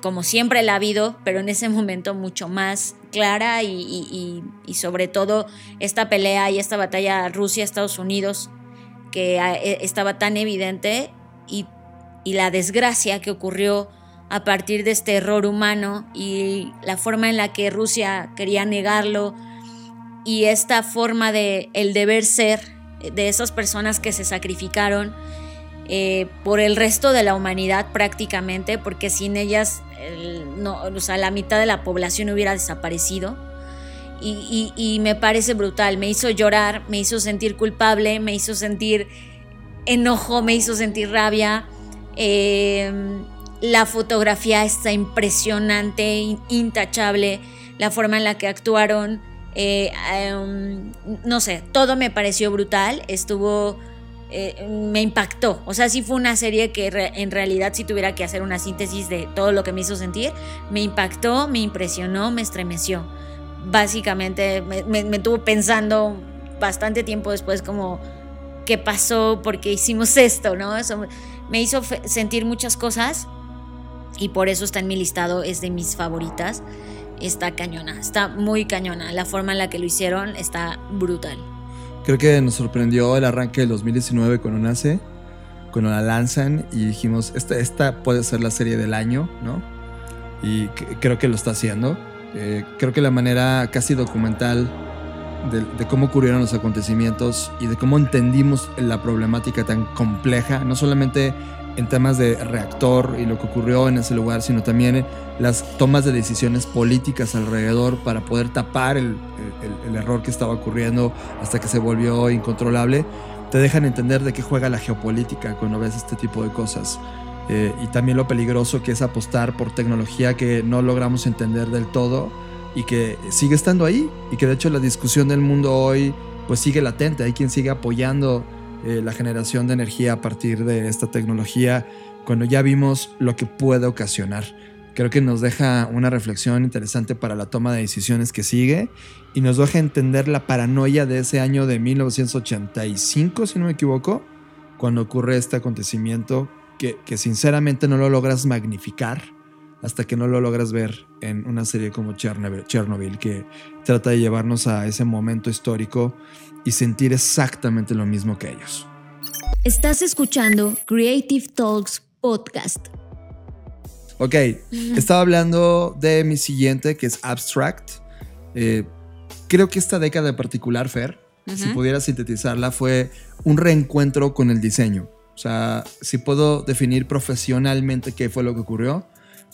como siempre la ha habido, pero en ese momento mucho más clara y, y- y- sobre todo esta pelea y esta batalla Rusia-Estados Unidos que ah, eh, estaba tan evidente y, y la desgracia que ocurrió a partir de este error humano y la forma en la que Rusia quería negarlo y esta forma de el deber ser de esas personas que se sacrificaron eh, por el resto de la humanidad prácticamente, porque sin ellas no, o sea, la mitad de la población hubiera desaparecido. y, y, me parece brutal. Me hizo llorar, me hizo sentir culpable, me hizo sentir enojo, me hizo sentir rabia. Eh, la fotografía está impresionante, intachable. La forma en la que actuaron, eh, um, no sé, todo me pareció brutal. Estuvo, eh, me impactó. O sea, sí fue una serie que en realidad, si tuviera que hacer una síntesis de todo lo que me hizo sentir, me impactó, me impresionó, me estremeció. Básicamente, me, me- tuvo pensando bastante tiempo después, como qué pasó, por qué hicimos esto, ¿no? Eso me hizo sentir muchas cosas y por eso está en mi listado, es de mis favoritas. Está cañona, está muy cañona. La forma en la que lo hicieron está brutal. Creo que nos sorprendió el arranque del 2019 con Onace, cuando la lanzan y dijimos, esta, esta puede ser la serie del año, ¿no? Y creo que lo está haciendo. Eh, creo que la manera casi documental de, de cómo ocurrieron los acontecimientos y de cómo entendimos la problemática tan compleja, no solamente en temas de reactor y lo que ocurrió en ese lugar, sino también en las tomas de decisiones políticas alrededor para poder tapar el error que estaba ocurriendo hasta que se volvió incontrolable, te dejan entender de qué juega la geopolítica cuando ves este tipo de cosas. Eh, y también lo peligroso que es apostar por tecnología que no logramos entender del todo y que sigue estando ahí y que de hecho la discusión del mundo hoy pues sigue latente. Hay quien sigue apoyando eh, la generación de energía a partir de esta tecnología cuando ya vimos lo que puede ocasionar. Creo que nos deja una reflexión interesante para la toma de decisiones que sigue y nos deja entender la paranoia de ese año de 1985, si no me equivoco, cuando ocurre este acontecimiento que, que sinceramente no lo logras magnificar hasta que no lo logras ver en una serie como Chernobyl, Chernobyl, que trata de llevarnos a ese momento histórico y sentir exactamente lo mismo que ellos. Estás escuchando Creative Talks Podcast. Ok, estaba hablando de mi siguiente, que es Abstract. Eh, creo que esta década en particular, Fer, si Ujú. pudiera sintetizarla, fue un reencuentro con el diseño. O sea, si puedo definir profesionalmente qué fue lo que ocurrió,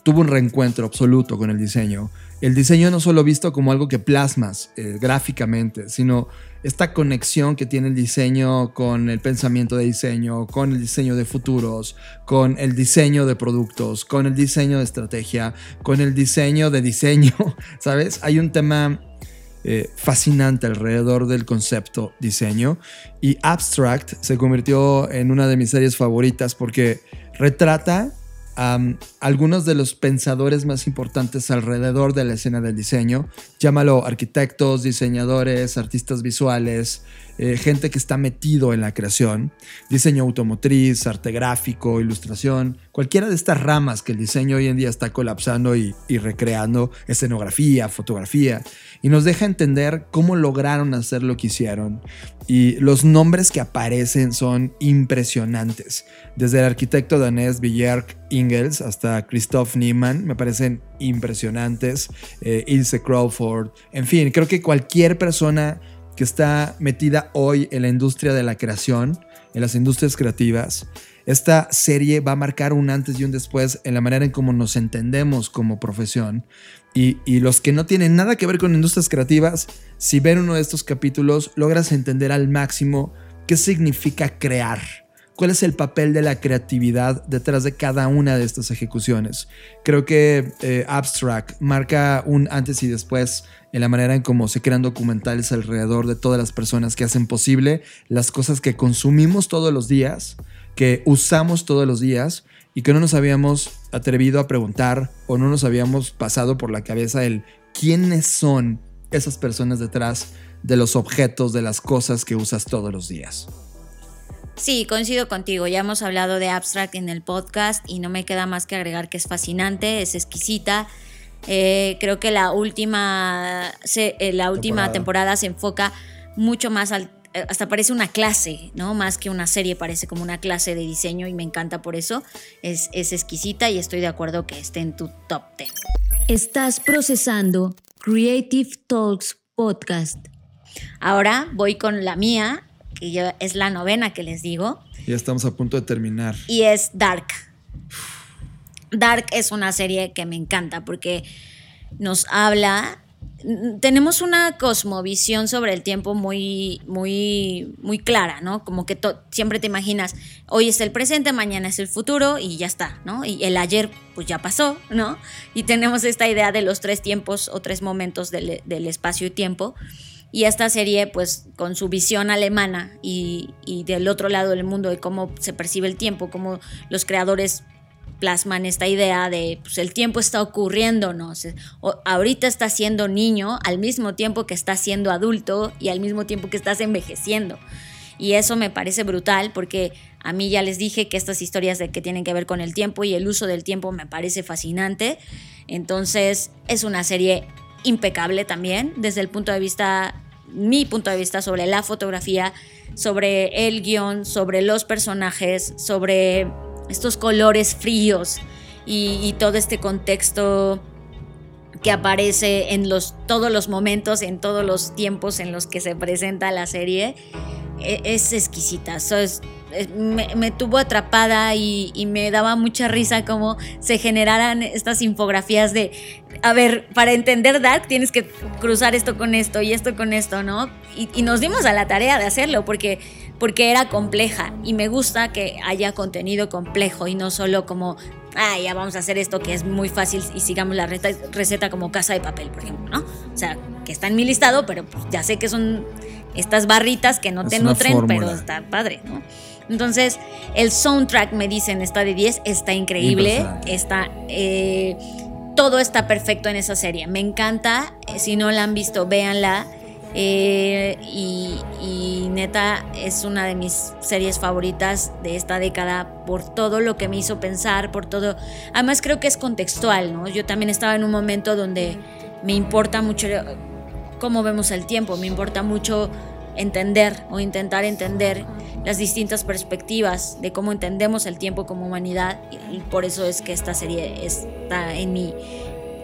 tuvo un reencuentro absoluto con el diseño. El diseño no solo visto como algo que plasmas eh, gráficamente, sino esta conexión que tiene el diseño con el pensamiento de diseño, con el diseño de futuros, con el diseño de productos, con el diseño de estrategia, con el diseño de diseño, ¿sabes? Hay un tema eh, fascinante alrededor del concepto diseño y Abstract se convirtió en una de mis series favoritas porque retrata algunos de los pensadores más importantes alrededor de la escena del diseño. Llámalo arquitectos, diseñadores, artistas visuales, eh, gente que está metido en la creación, diseño automotriz, arte gráfico, ilustración, cualquiera de estas ramas que el diseño hoy en día está colapsando y, recreando, escenografía, fotografía, y nos deja entender cómo lograron hacer lo que hicieron. Y los nombres que aparecen son impresionantes. Desde el arquitecto danés Bjerk Ingels hasta Christoph Niemann, me parecen impresionantes. Eh, Ilse Crawford, en fin, creo que cualquier persona que está metida hoy en la industria de la creación, en las industrias creativas, esta serie va a marcar un antes y un después en la manera en cómo nos entendemos como profesión. Y, los que no tienen nada que ver con industrias creativas, si ven uno de estos capítulos, logras entender al máximo qué significa crear. ¿Cuál es el papel de la creatividad detrás de cada una de estas ejecuciones? Creo que eh, Abstract marca un antes y después en la manera en cómo se crean documentales alrededor de todas las personas que hacen posible las cosas que consumimos todos los días, que usamos todos los días y que no nos habíamos atrevido a preguntar o no nos habíamos pasado por la cabeza el quiénes son esas personas detrás de los objetos, de las cosas que usas todos los días. Sí, coincido contigo. Ya hemos hablado de Abstract en el podcast y no me queda más que agregar que es fascinante, es exquisita. Eh, creo que la última, se- eh, la última Temporada. temporada. se enfoca mucho más al. eh, Hasta parece una clase, ¿no? Más que una serie, parece como una clase de diseño y me encanta por eso. Es, es exquisita y estoy de acuerdo que esté en tu top 10. Estás procesando Creative Talks Podcast. Ahora voy con la mía, que ya es la novena que les digo. Ya estamos a punto de terminar. y es Dark. Dark es una serie que me encanta porque nos habla tenemos una cosmovisión sobre el tiempo muy, muy, muy clara, ¿no? Como que siempre te imaginas, hoy es el presente, mañana es el futuro y ya está, ¿no? Y el ayer, pues ya pasó, ¿no? Y tenemos esta idea de los tres tiempos o tres momentos del, del espacio y tiempo. Y esta serie, pues, con su visión alemana y, y del otro lado del mundo de cómo se percibe el tiempo, cómo los creadores plasman esta idea de pues el tiempo está ocurriendo, ¿no? Se- o- ahorita estás siendo niño al mismo tiempo que estás siendo adulto y al mismo tiempo que estás envejeciendo. Y eso me parece brutal porque a mí ya les dije que estas historias de que tienen que ver con el tiempo y el uso del tiempo me parece fascinante. Entonces es una serie impecable también desde el punto de vista, mi punto de vista sobre la fotografía, sobre el guion, sobre los personajes, sobre estos colores fríos y, todo este contexto que aparece en los, todos los momentos, en todos los tiempos en los que se presenta la serie, e- es exquisita. So, es- me, me tuvo atrapada y, y me daba mucha risa cómo se generaran estas infografías de, a ver, para entender Dark tienes que cruzar esto con esto y esto con esto, ¿no? Y, y nos dimos a la tarea de hacerlo porque, porque era compleja y me gusta que haya contenido complejo y no solo como, ah, ya vamos a hacer esto que es muy fácil y sigamos la receta, receta como casa de papel, por ejemplo, ¿no? O sea, que está en mi listado, pero pues ya sé que son estas barritas que no Es te nutren, pero fórmula. está padre, ¿no? Entonces, el soundtrack, me dicen, está de 10, está increíble, está... eh, todo está perfecto en esa serie. Me encanta. eh, Si no la han visto, véanla. Eh, y, y neta, es una de mis series favoritas de esta década por todo lo que me hizo pensar, por todo. Además, creo que es contextual, ¿no? Yo también estaba en un momento donde me importa mucho cómo vemos el tiempo, me importa mucho entender o intentar entender las distintas perspectivas de cómo entendemos el tiempo como humanidad y por eso es que esta serie está en mi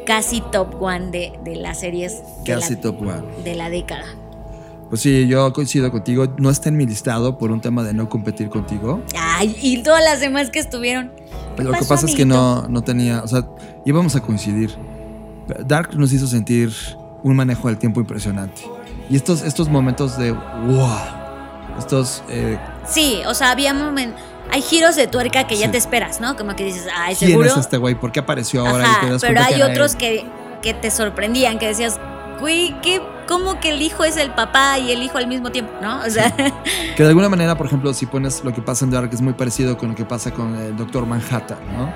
casi top one de, de las series de Casi la, top one. de la década. Pues sí, yo coincido contigo. No está en mi listado por un tema de no competir contigo. Ay, y todas las demás que estuvieron. ¿Qué Lo que pasa es que no, no tenía, o sea, íbamos a coincidir. Dark nos hizo sentir un manejo del tiempo impresionante. Y estos, estos momentos de wow, estos eh, Sí, o sea, había momentos. Hay giros de tuerca que ya te esperas, ¿no? Como que dices, ay, ¿quién seguro. es este güey? ¿Por qué apareció ahora? Ajá, y te das pero hay que otros que, que te sorprendían, que decías, güey, ¿qué, ¿cómo que el hijo es el papá y el hijo al mismo tiempo? ¿No? O sea, Que de alguna manera, por ejemplo, si pones lo que pasa en Dark es muy parecido con lo que pasa con el Doctor Manhattan, ¿no?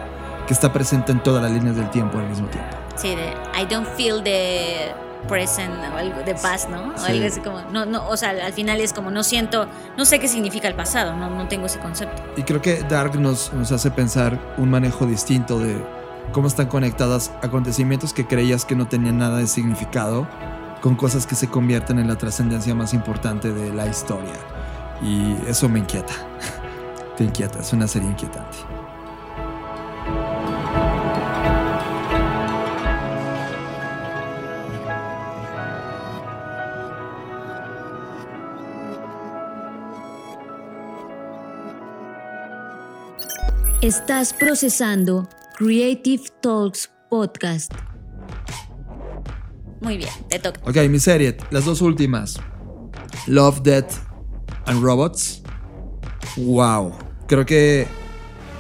Que está presente en todas las líneas del tiempo al mismo tiempo. sí, de I don't feel the present o algo de past, ¿no? O Sí. algo así como, no, no, o sea, al final es como, no siento, no sé qué significa el pasado, no, no tengo ese concepto. Y creo que Dark nos, nos hace pensar un manejo distinto de cómo están conectadas acontecimientos que creías que no tenían nada de significado con cosas que se convierten en la trascendencia más importante de la historia. Y eso me inquieta. Te inquieta, es una serie inquietante. Estás procesando Creative Talks Podcast. Muy bien, te toca. Ok, mi serie, las dos últimas. Love, Death and Robots. Wow. Creo que.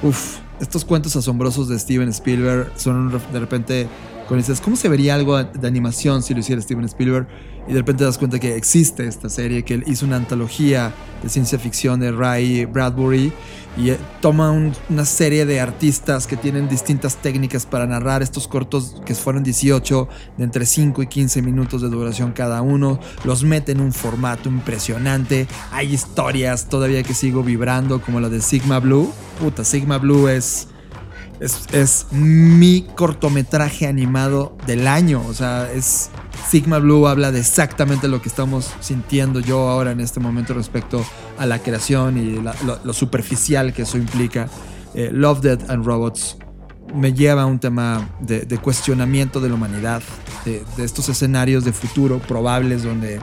Uf, estos cuentos asombrosos de Steven Spielberg son de repente. Cuando dices, ¿cómo se vería algo de animación si lo hiciera Steven Spielberg? Y de repente te das cuenta que existe esta serie, que él hizo una antología de ciencia ficción de Ray Bradbury y eh, toma un- una serie de artistas que tienen distintas técnicas para narrar estos cortos que fueron 18 de entre 5 y 15 minutos de duración cada uno, los mete en un formato impresionante, hay historias todavía que sigo vibrando como la de Sigma Blue, puta, Sigma Blue es... Es, es mi cortometraje animado del año. O sea, es. Sigma Blue habla de exactamente lo que estamos sintiendo yo ahora en este momento respecto a la creación y la- lo, superficial que eso implica. Eh, Love, Death and Robots me lleva a un tema de, cuestionamiento de la humanidad, de, estos escenarios de futuro probables donde,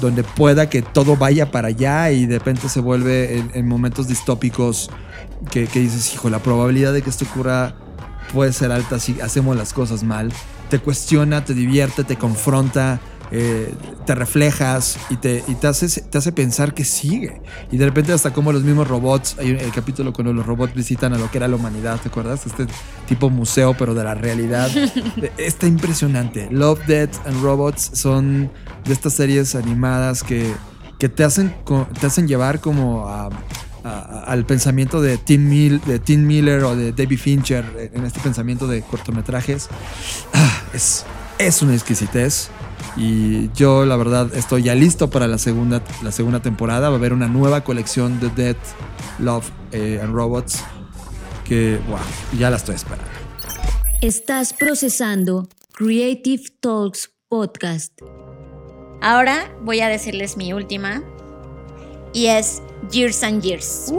donde pueda que todo vaya para allá y de repente se vuelve en momentos distópicos que, que dices, hijo, la probabilidad de que esto ocurra puede ser alta si hacemos las cosas mal. te cuestiona, te divierte, te confronta, eh, te reflejas y, te, y te, hace, te hace pensar que sigue. Y de repente hasta como los mismos robots, hay un- el capítulo cuando los robots visitan a lo que era la humanidad, ¿te acuerdas? Este tipo museo, pero de la realidad. Eh, Está impresionante. Love, Death and Robots son de estas series animadas que, que te, hacen, te hacen llevar como a- al pensamiento de Tim, Miller o de David Fincher en este pensamiento de cortometrajes. Ah, es, es una exquisitez. Y yo, la verdad, estoy ya listo para la segunda, la segunda temporada. Va a haber una nueva colección de Death, Love eh, and Robots. Que, wow, ya la estoy esperando. Estás procesando Creative Talks Podcast. Ahora voy a decirles mi última. Y es Years and Years.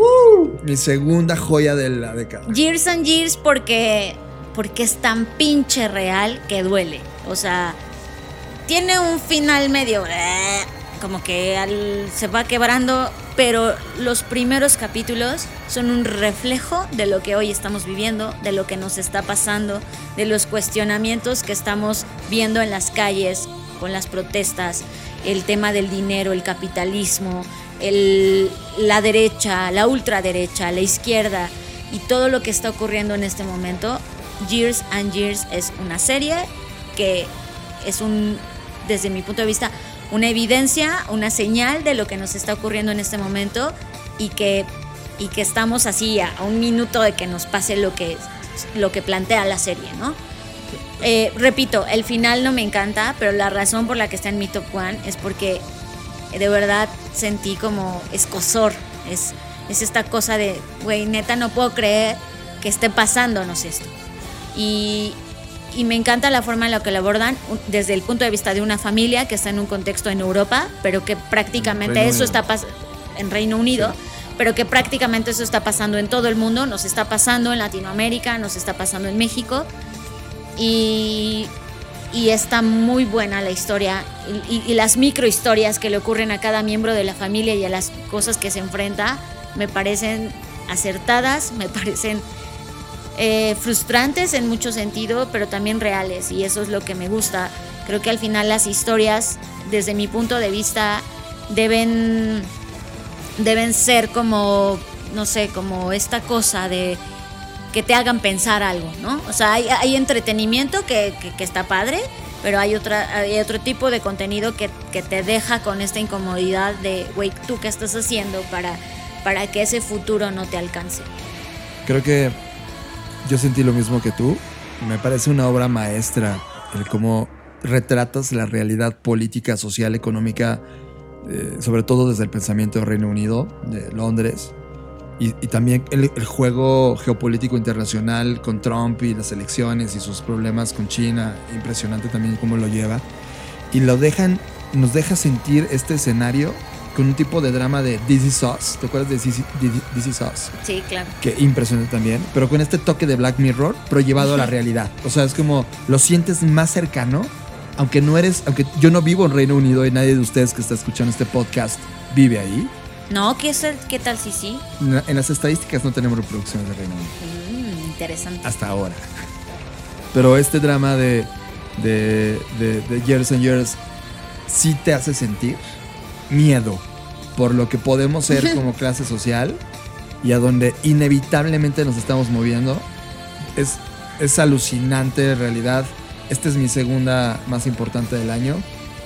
Mi segunda joya de la década. Years and Years porque, porque es tan pinche real que duele. O sea, tiene un final medio... eh, Como que al- se va quebrando, pero los primeros capítulos son un reflejo de lo que hoy estamos viviendo, de lo que nos está pasando, de los cuestionamientos que estamos viendo en las calles con las protestas, el tema del dinero, el capitalismo, el- la derecha, la ultraderecha, la izquierda y todo lo que está ocurriendo en este momento. Years and Years es una serie que es un, desde mi punto de vista, una evidencia, una señal de lo que nos está ocurriendo en este momento y que, y que estamos así a, un minuto de que nos pase lo que, lo que plantea la serie, ¿no? Eh, repito, el final no me encanta, pero la razón por la que está en mi top one es porque de verdad sentí como escosor. Es, es esta cosa de, güey, neta, no puedo creer que esté pasándonos esto. Y, y me encanta la forma en la que lo abordan desde el punto de vista de una familia que está en un contexto en Europa, pero que prácticamente Reino eso Unido. está pasando en Reino Unido, pero que prácticamente eso está pasando en todo el mundo, nos está pasando en Latinoamérica, nos está pasando en México. Y, y está muy buena la historia y, y- y las microhistorias que le ocurren a cada miembro de la familia y a las cosas que se enfrenta me parecen acertadas, me parecen eh, frustrantes en mucho sentido, pero también reales y eso es lo que me gusta. Creo que al final las historias, desde mi punto de vista, deben, deben ser como, no sé, como esta cosa de que te hagan pensar algo, ¿no? O sea, hay, hay entretenimiento que, que- que está padre, pero hay, otra, hay otro tipo de contenido que, que te deja con esta incomodidad de, güey, ¿tú qué estás haciendo para, para que ese futuro no te alcance? Creo que yo sentí lo mismo que tú. Me parece una obra maestra el cómo retratas la realidad política, social, económica, eh, sobre todo desde el pensamiento del Reino Unido, de Londres, y, y también el, el juego geopolítico internacional con Trump y las elecciones y sus problemas con China. Impresionante también cómo lo lleva. Y lo dejan, nos deja sentir este escenario con un tipo de drama de This Is Us. ¿Te acuerdas de This Is- This Is Us? Sí, claro. que impresionante también, pero con este toque de Black Mirror, pero llevado a la realidad. O sea, es como lo sientes más cercano, aunque no eres, aunque yo no vivo en Reino Unido y nadie de ustedes que está escuchando este podcast vive ahí. No, ¿qué, es el- ¿qué tal si sí? En la- en las estadísticas no tenemos reproducciones de Reino Unido Mm, interesante. hasta ahora. Pero este drama de, de, de, de Years and Years sí te hace sentir miedo por lo que podemos ser como clase social y a donde inevitablemente nos estamos moviendo. Es, es alucinante en realidad. Esta es mi segunda más importante del año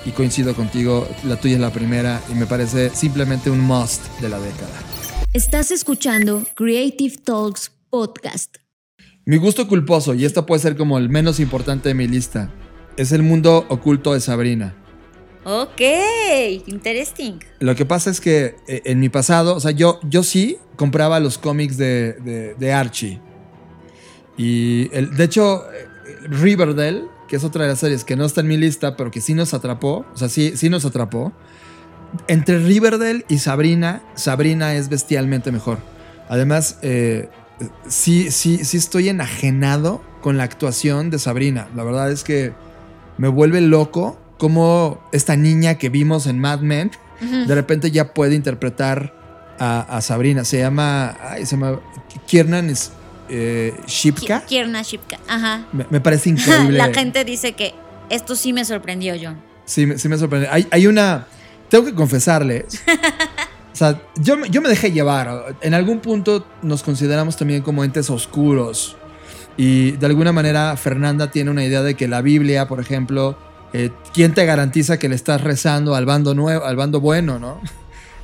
y coincido contigo, la tuya es la primera y me parece simplemente un must de la década. Estás escuchando Creative Talks Podcast. Mi gusto culposo, y esta puede ser como el menos importante de mi lista, es el mundo oculto de Sabrina. Ok, interesting. Lo que pasa es que eh, en mi pasado, o sea, yo, yo sí compraba los cómics de, de- de Archie. Y el- de hecho, eh, Riverdale, que es otra de las series que no está en mi lista, pero que sí nos atrapó, o sea, sí, sí nos atrapó. Entre Riverdale y Sabrina, Sabrina es bestialmente mejor. Además, eh, sí, sí, sí estoy enajenado con la actuación de Sabrina. La verdad es que me vuelve loco cómo esta niña que vimos en Mad Men de repente ya puede interpretar a, a Sabrina. Se llama, ay, se llama Kiernan eh, Shipka. Kierna Shipka, ajá. Me, me parece increíble. La gente dice que esto sí me sorprendió, John. Sí, sí me sorprende. Hay, hay una. Tengo que confesarles. o sea, yo, me- yo me dejé llevar. En algún punto nos consideramos también como entes oscuros. Y de alguna manera Fernanda tiene una idea de que la Biblia, por ejemplo, eh, ¿quién te garantiza que le estás rezando al bando nuevo, al bando bueno, no?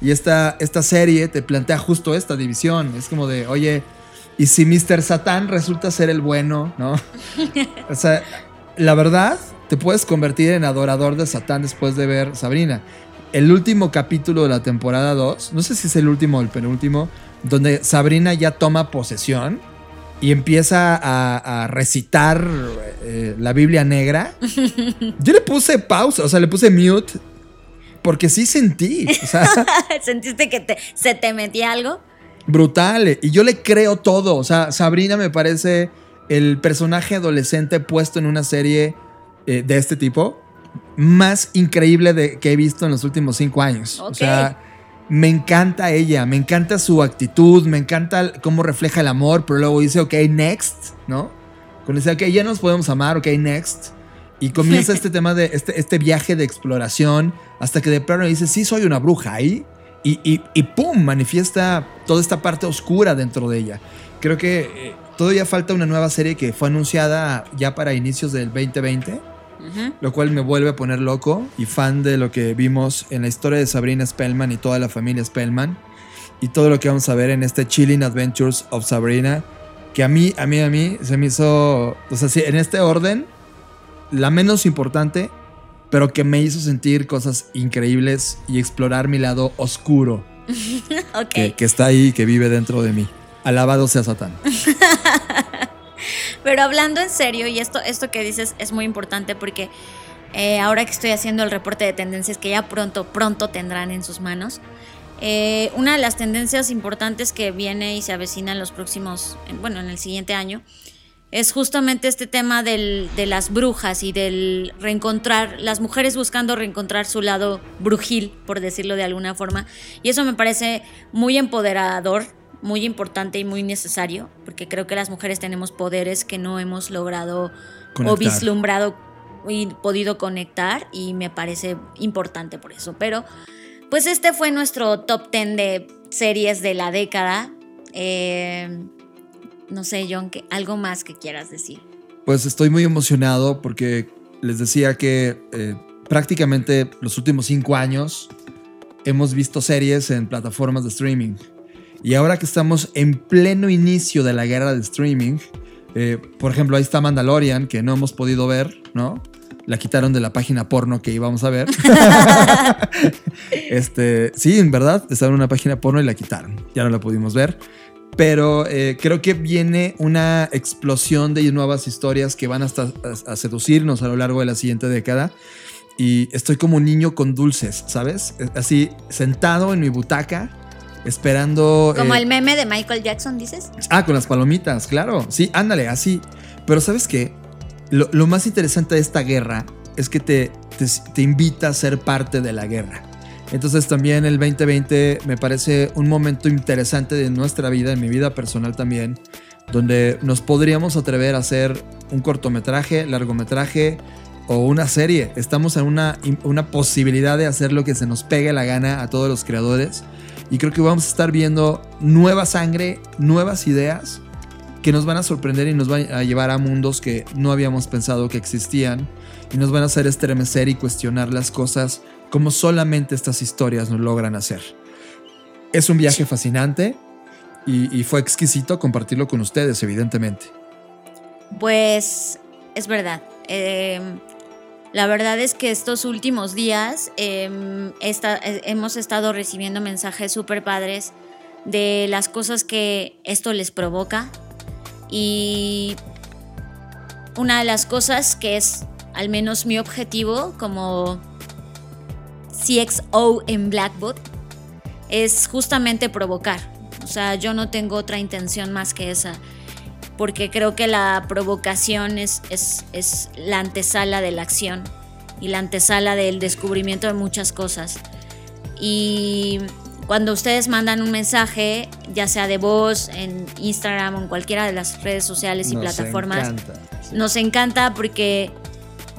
Y esta, esta serie te plantea justo esta división. Es como de, oye, ¿y si Mr. Satán resulta ser el bueno, no? O sea, la verdad, te puedes convertir en adorador de Satán después de ver Sabrina. El último capítulo de la temporada 2, no sé si es el último o el penúltimo, donde Sabrina ya toma posesión y empieza a, a recitar eh, la Biblia negra. Yo le puse pausa, o sea, le puse mute, porque sí sentí, o ¿Sentiste que se te metía algo? Brutal. Y yo le creo todo, o sea, Sabrina me parece el personaje adolescente puesto en una serie eh, de este tipo más increíble de, que he visto en los últimos cinco años. O sea, me encanta ella, me encanta su actitud, me encanta cómo refleja el amor, pero luego dice, ok, next, ¿no? Cuando dice, ok, ya nos podemos amar, ok, next. Y comienza este tema de este, este viaje de exploración hasta que de pronto dice, sí, soy una bruja ahí. Y, y, y ¡pum! manifiesta toda esta parte oscura dentro de ella. Creo que eh, todavía falta una nueva serie que fue anunciada ya para inicios del 2020 lo cual me vuelve a poner loco y fan de lo que vimos en la historia de Sabrina Spellman y toda la familia Spellman y todo lo que vamos a ver en este Chilling Adventures of Sabrina que a mí, a mí, a mí se me hizo, o sea, sí, en este orden, la menos importante, pero que me hizo sentir cosas increíbles y explorar mi lado oscuro ok. que, que está ahí, que vive dentro de mí. Alabado sea Satán. Pero hablando en serio, y esto, esto que dices es muy importante porque eh, ahora que estoy haciendo el reporte de tendencias que ya pronto, pronto tendrán en sus manos, eh, una de las tendencias importantes que viene y se avecina en los próximos, en- bueno, en el siguiente año, es justamente este tema del- de las brujas y del reencontrar, las mujeres buscando reencontrar su lado brujil, por decirlo de alguna forma. Y eso me parece muy empoderador, muy importante y muy necesario, porque creo que las mujeres tenemos poderes que no hemos logrado o vislumbrado y podido conectar y me parece importante por eso. Pero pues este fue nuestro top 10 de series de la década. Eh, no sé, John, que, algo más que quieras decir. Pues estoy muy emocionado porque les decía que eh, prácticamente los últimos cinco años hemos visto series en plataformas de streaming. Y ahora que estamos en pleno inicio de la guerra de streaming, eh, por ejemplo, ahí está Mandalorian, que no hemos podido ver, ¿no? La quitaron de la página porno que íbamos a ver. este, sí, en verdad, estaba en una página porno y la quitaron. Ya no la pudimos ver. Pero eh, creo que viene una explosión de nuevas historias que van hasta a, a seducirnos a lo largo de la siguiente década. Y estoy como un niño con dulces, ¿sabes? Eh, Así, sentado en mi butaca, esperando. Como eh, el meme de Michael Jackson, dices. Ah, con las palomitas, claro. Sí, ándale, así. Pero ¿sabes qué? Lo, lo más interesante de esta guerra es que te, te, te invita a ser parte de la guerra. Entonces también el 2020 me parece un momento interesante de nuestra vida, en mi vida personal también, donde nos podríamos atrever a hacer un cortometraje, largometraje o una serie. Estamos en una, una posibilidad de hacer lo que se nos pegue la gana a todos los creadores. Y creo que vamos a estar viendo nueva sangre, nuevas ideas que nos van a sorprender y nos van a llevar a mundos que no habíamos pensado que existían y nos van a hacer estremecer y cuestionar las cosas como solamente estas historias nos logran hacer. Es un viaje fascinante y, fue exquisito compartirlo con ustedes, evidentemente. Pues es verdad. Eh, la verdad es que estos últimos días esta- eh, hemos estado recibiendo mensajes súper padres de las cosas que esto les provoca. Y una de las cosas que es al menos mi objetivo como CXO en Blackbot es justamente provocar. O sea, yo no tengo otra intención más que esa porque creo que la provocación es, es, es la antesala de la acción y la antesala del descubrimiento de muchas cosas. Y cuando ustedes mandan un mensaje, ya sea de voz, en Instagram o en cualquiera de las redes sociales y Nos plataformas, encanta, sí. nos encanta porque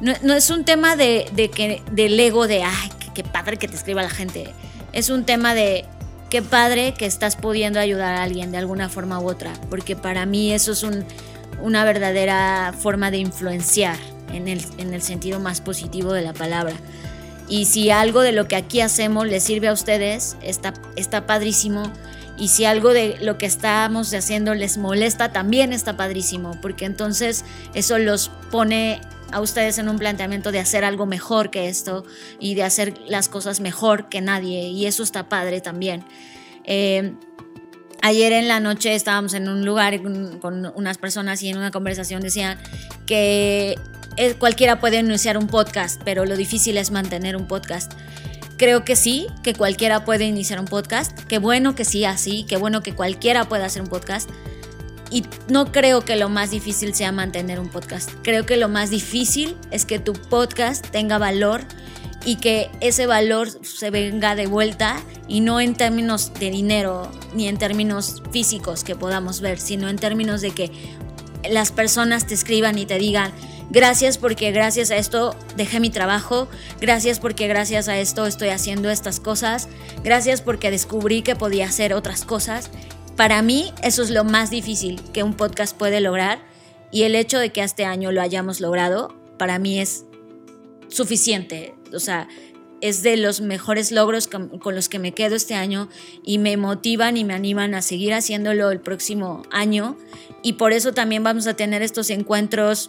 no, no es un tema de, de que, del ego de, ay, qué, padre que te escriba la gente. Es un tema de, qué padre que estás pudiendo ayudar a alguien de alguna forma u otra. Porque para mí eso es un- una verdadera forma de influenciar en el, en el sentido más positivo de la palabra. Y si algo de lo que aquí hacemos les sirve a ustedes, está, está padrísimo. Y si algo de lo que estamos haciendo les molesta, también está padrísimo. Porque entonces eso los pone a ustedes en un planteamiento de hacer algo mejor que esto y de hacer las cosas mejor que nadie. Y eso está padre también. Eh, Ayer en la noche estábamos en un lugar con, con unas personas y en una conversación decían que eh, cualquiera puede iniciar un podcast, pero lo difícil es mantener un podcast. Creo que sí, que cualquiera puede iniciar un podcast. Qué bueno que sí, así. Qué bueno que cualquiera pueda hacer un podcast. Y no creo que lo más difícil sea mantener un podcast. Creo que lo más difícil es que tu podcast tenga valor y que ese valor se venga de vuelta y no en términos de dinero ni en términos físicos que podamos ver, sino en términos de que las personas te escriban y te digan, gracias porque gracias a esto dejé mi trabajo, gracias porque gracias a esto estoy haciendo estas cosas, gracias porque descubrí que podía hacer otras cosas. Para mí eso es lo más difícil que un podcast puede lograr y el hecho de que este año lo hayamos logrado, para mí es suficiente. O sea, es de los mejores logros con, con los que me quedo este año y me motivan y me animan a seguir haciéndolo el próximo año. Y por eso también vamos a tener estos encuentros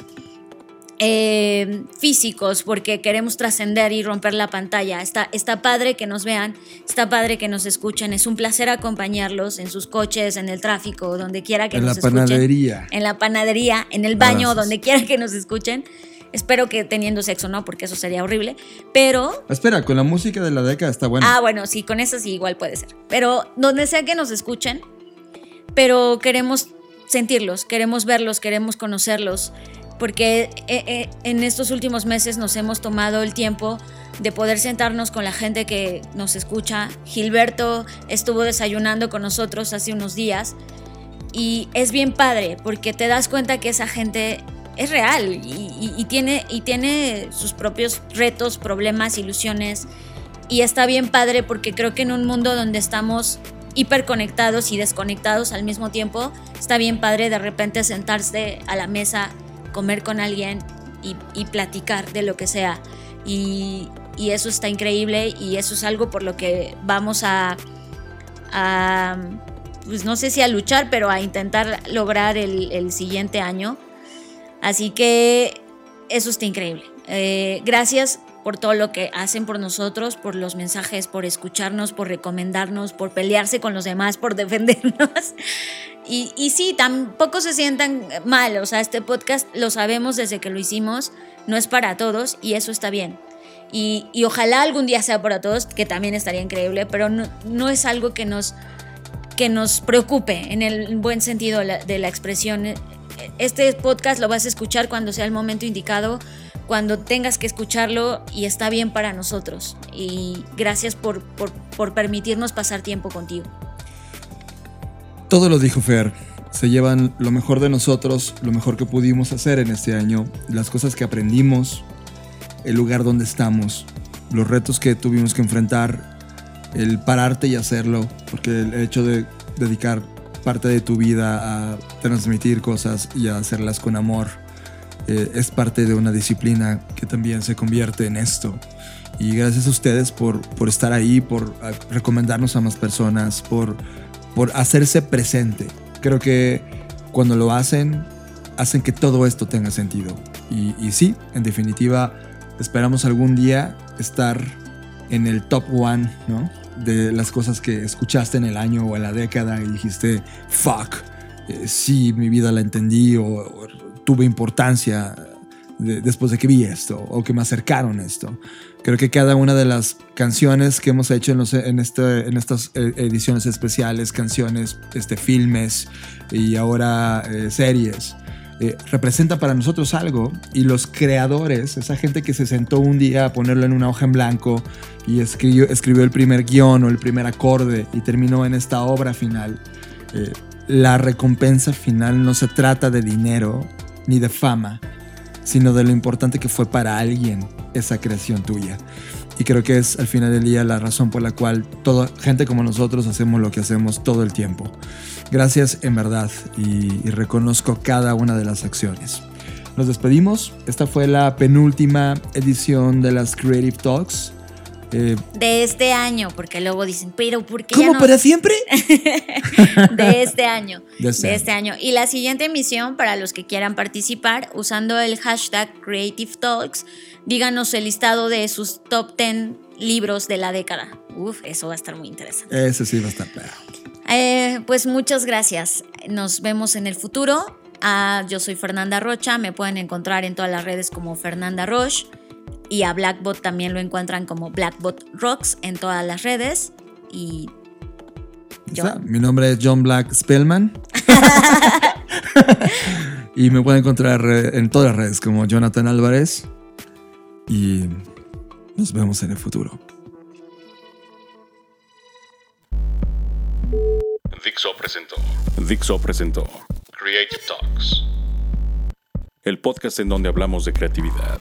eh, físicos, porque queremos trascender y romper la pantalla. Está, está padre que nos vean, está padre que nos escuchen. Es un placer acompañarlos en sus coches, en el tráfico, donde quiera que En la nos escuchen. panadería. En la panadería, en el baño, Abrazos. donde quiera que nos escuchen. Espero que teniendo sexo, no, porque eso sería horrible. Pero Espera, con la música de la década está bueno. Ah, bueno, sí, con eso sí igual puede ser. Pero donde sea que nos escuchen, pero queremos sentirlos, queremos verlos, queremos conocerlos, porque eh, eh, en estos últimos meses nos hemos tomado el tiempo de poder sentarnos con la gente que nos escucha. Gilberto estuvo desayunando con nosotros hace unos días y es bien padre porque te das cuenta que esa gente es real y, y- y tiene, y tiene sus propios retos, problemas, ilusiones. Y está bien padre porque creo que en un mundo donde estamos hiperconectados y desconectados al mismo tiempo, está bien padre de repente sentarse a la mesa, comer con alguien y, y platicar de lo que sea. Y, y eso está increíble y eso es algo por lo que vamos a, a, pues no sé si a luchar, pero a intentar lograr el, el siguiente año. Así que eso está increíble. Eh, gracias por todo lo que hacen por nosotros, por los mensajes, por escucharnos, por recomendarnos, por pelearse con los demás, por defendernos. Y, y sí, tampoco se sientan mal. O este podcast lo sabemos desde que lo hicimos, no es para todos y eso está bien. Y, ojalá algún día sea para todos, que también estaría increíble, pero no, es algo que nos, que nos preocupe en el buen sentido de la, expresión. Este podcast lo vas a escuchar cuando sea el momento indicado, cuando tengas que escucharlo y está bien para nosotros. Y gracias por, por permitirnos pasar tiempo contigo. Todo lo dijo Fer. Se llevan lo mejor de nosotros, lo mejor que pudimos hacer en este año, las cosas que aprendimos, el lugar donde estamos, los retos que tuvimos que enfrentar, el pararte y hacerlo, porque el hecho de dedicar parte de tu vida a transmitir cosas y a hacerlas con amor eh, es parte de una disciplina que también se convierte en esto. Y gracias a ustedes por, por estar ahí, por ah, recomendarnos a más personas, por, por hacerse presente. Creo que cuando lo hacen, hacen que todo esto tenga sentido. Y, y sí, en definitiva, esperamos algún día estar en el top one, ¿no? De las cosas que escuchaste en el año o en la década y dijiste, fuck, eh, sí, mi vida la entendí o, o tuve importancia de- después de que vi esto o que me acercaron esto. Creo que cada una de las canciones que hemos hecho en, este- en estas eh, ediciones especiales, canciones, este, filmes y ahora eh, series, eh, representa para nosotros algo y los creadores, esa gente que se sentó un día a ponerlo en una hoja en blanco y escribió, escribió el primer guion o el primer acorde y terminó en esta obra final, eh, la recompensa final no se trata de dinero ni de fama, sino de lo importante que fue para alguien esa creación tuya. Y creo que es al final del día la razón por la cual toda gente como nosotros hacemos lo que hacemos todo el tiempo. Gracias en verdad y, reconozco cada una de las acciones. Nos despedimos. Esta fue la penúltima edición de las Creative Talks. Eh, De este año, porque luego dicen, pero ¿por qué ¿Cómo ya no? para siempre? de este año. De este de este año. Y la siguiente emisión, para los que quieran participar, usando el hashtag Creative Talks, díganos el listado de sus top 10 libros de la década. Uf, eso va a estar muy interesante. Ese sí va a estar perro. Eh, pues muchas gracias. Nos vemos en el futuro. Ah, yo soy Fernanda Rocha. Me pueden encontrar en todas las redes como Fernanda Roche. Y a Blackbot también lo encuentran como Blackbot Rocks en todas las redes. Y. Mi nombre es John Black Spellman. y me pueden encontrar en todas las redes como Jonathan Álvarez. Y nos vemos en el futuro. Dixo presentó Dixo presentó Creative Talks. el podcast en donde hablamos de creatividad,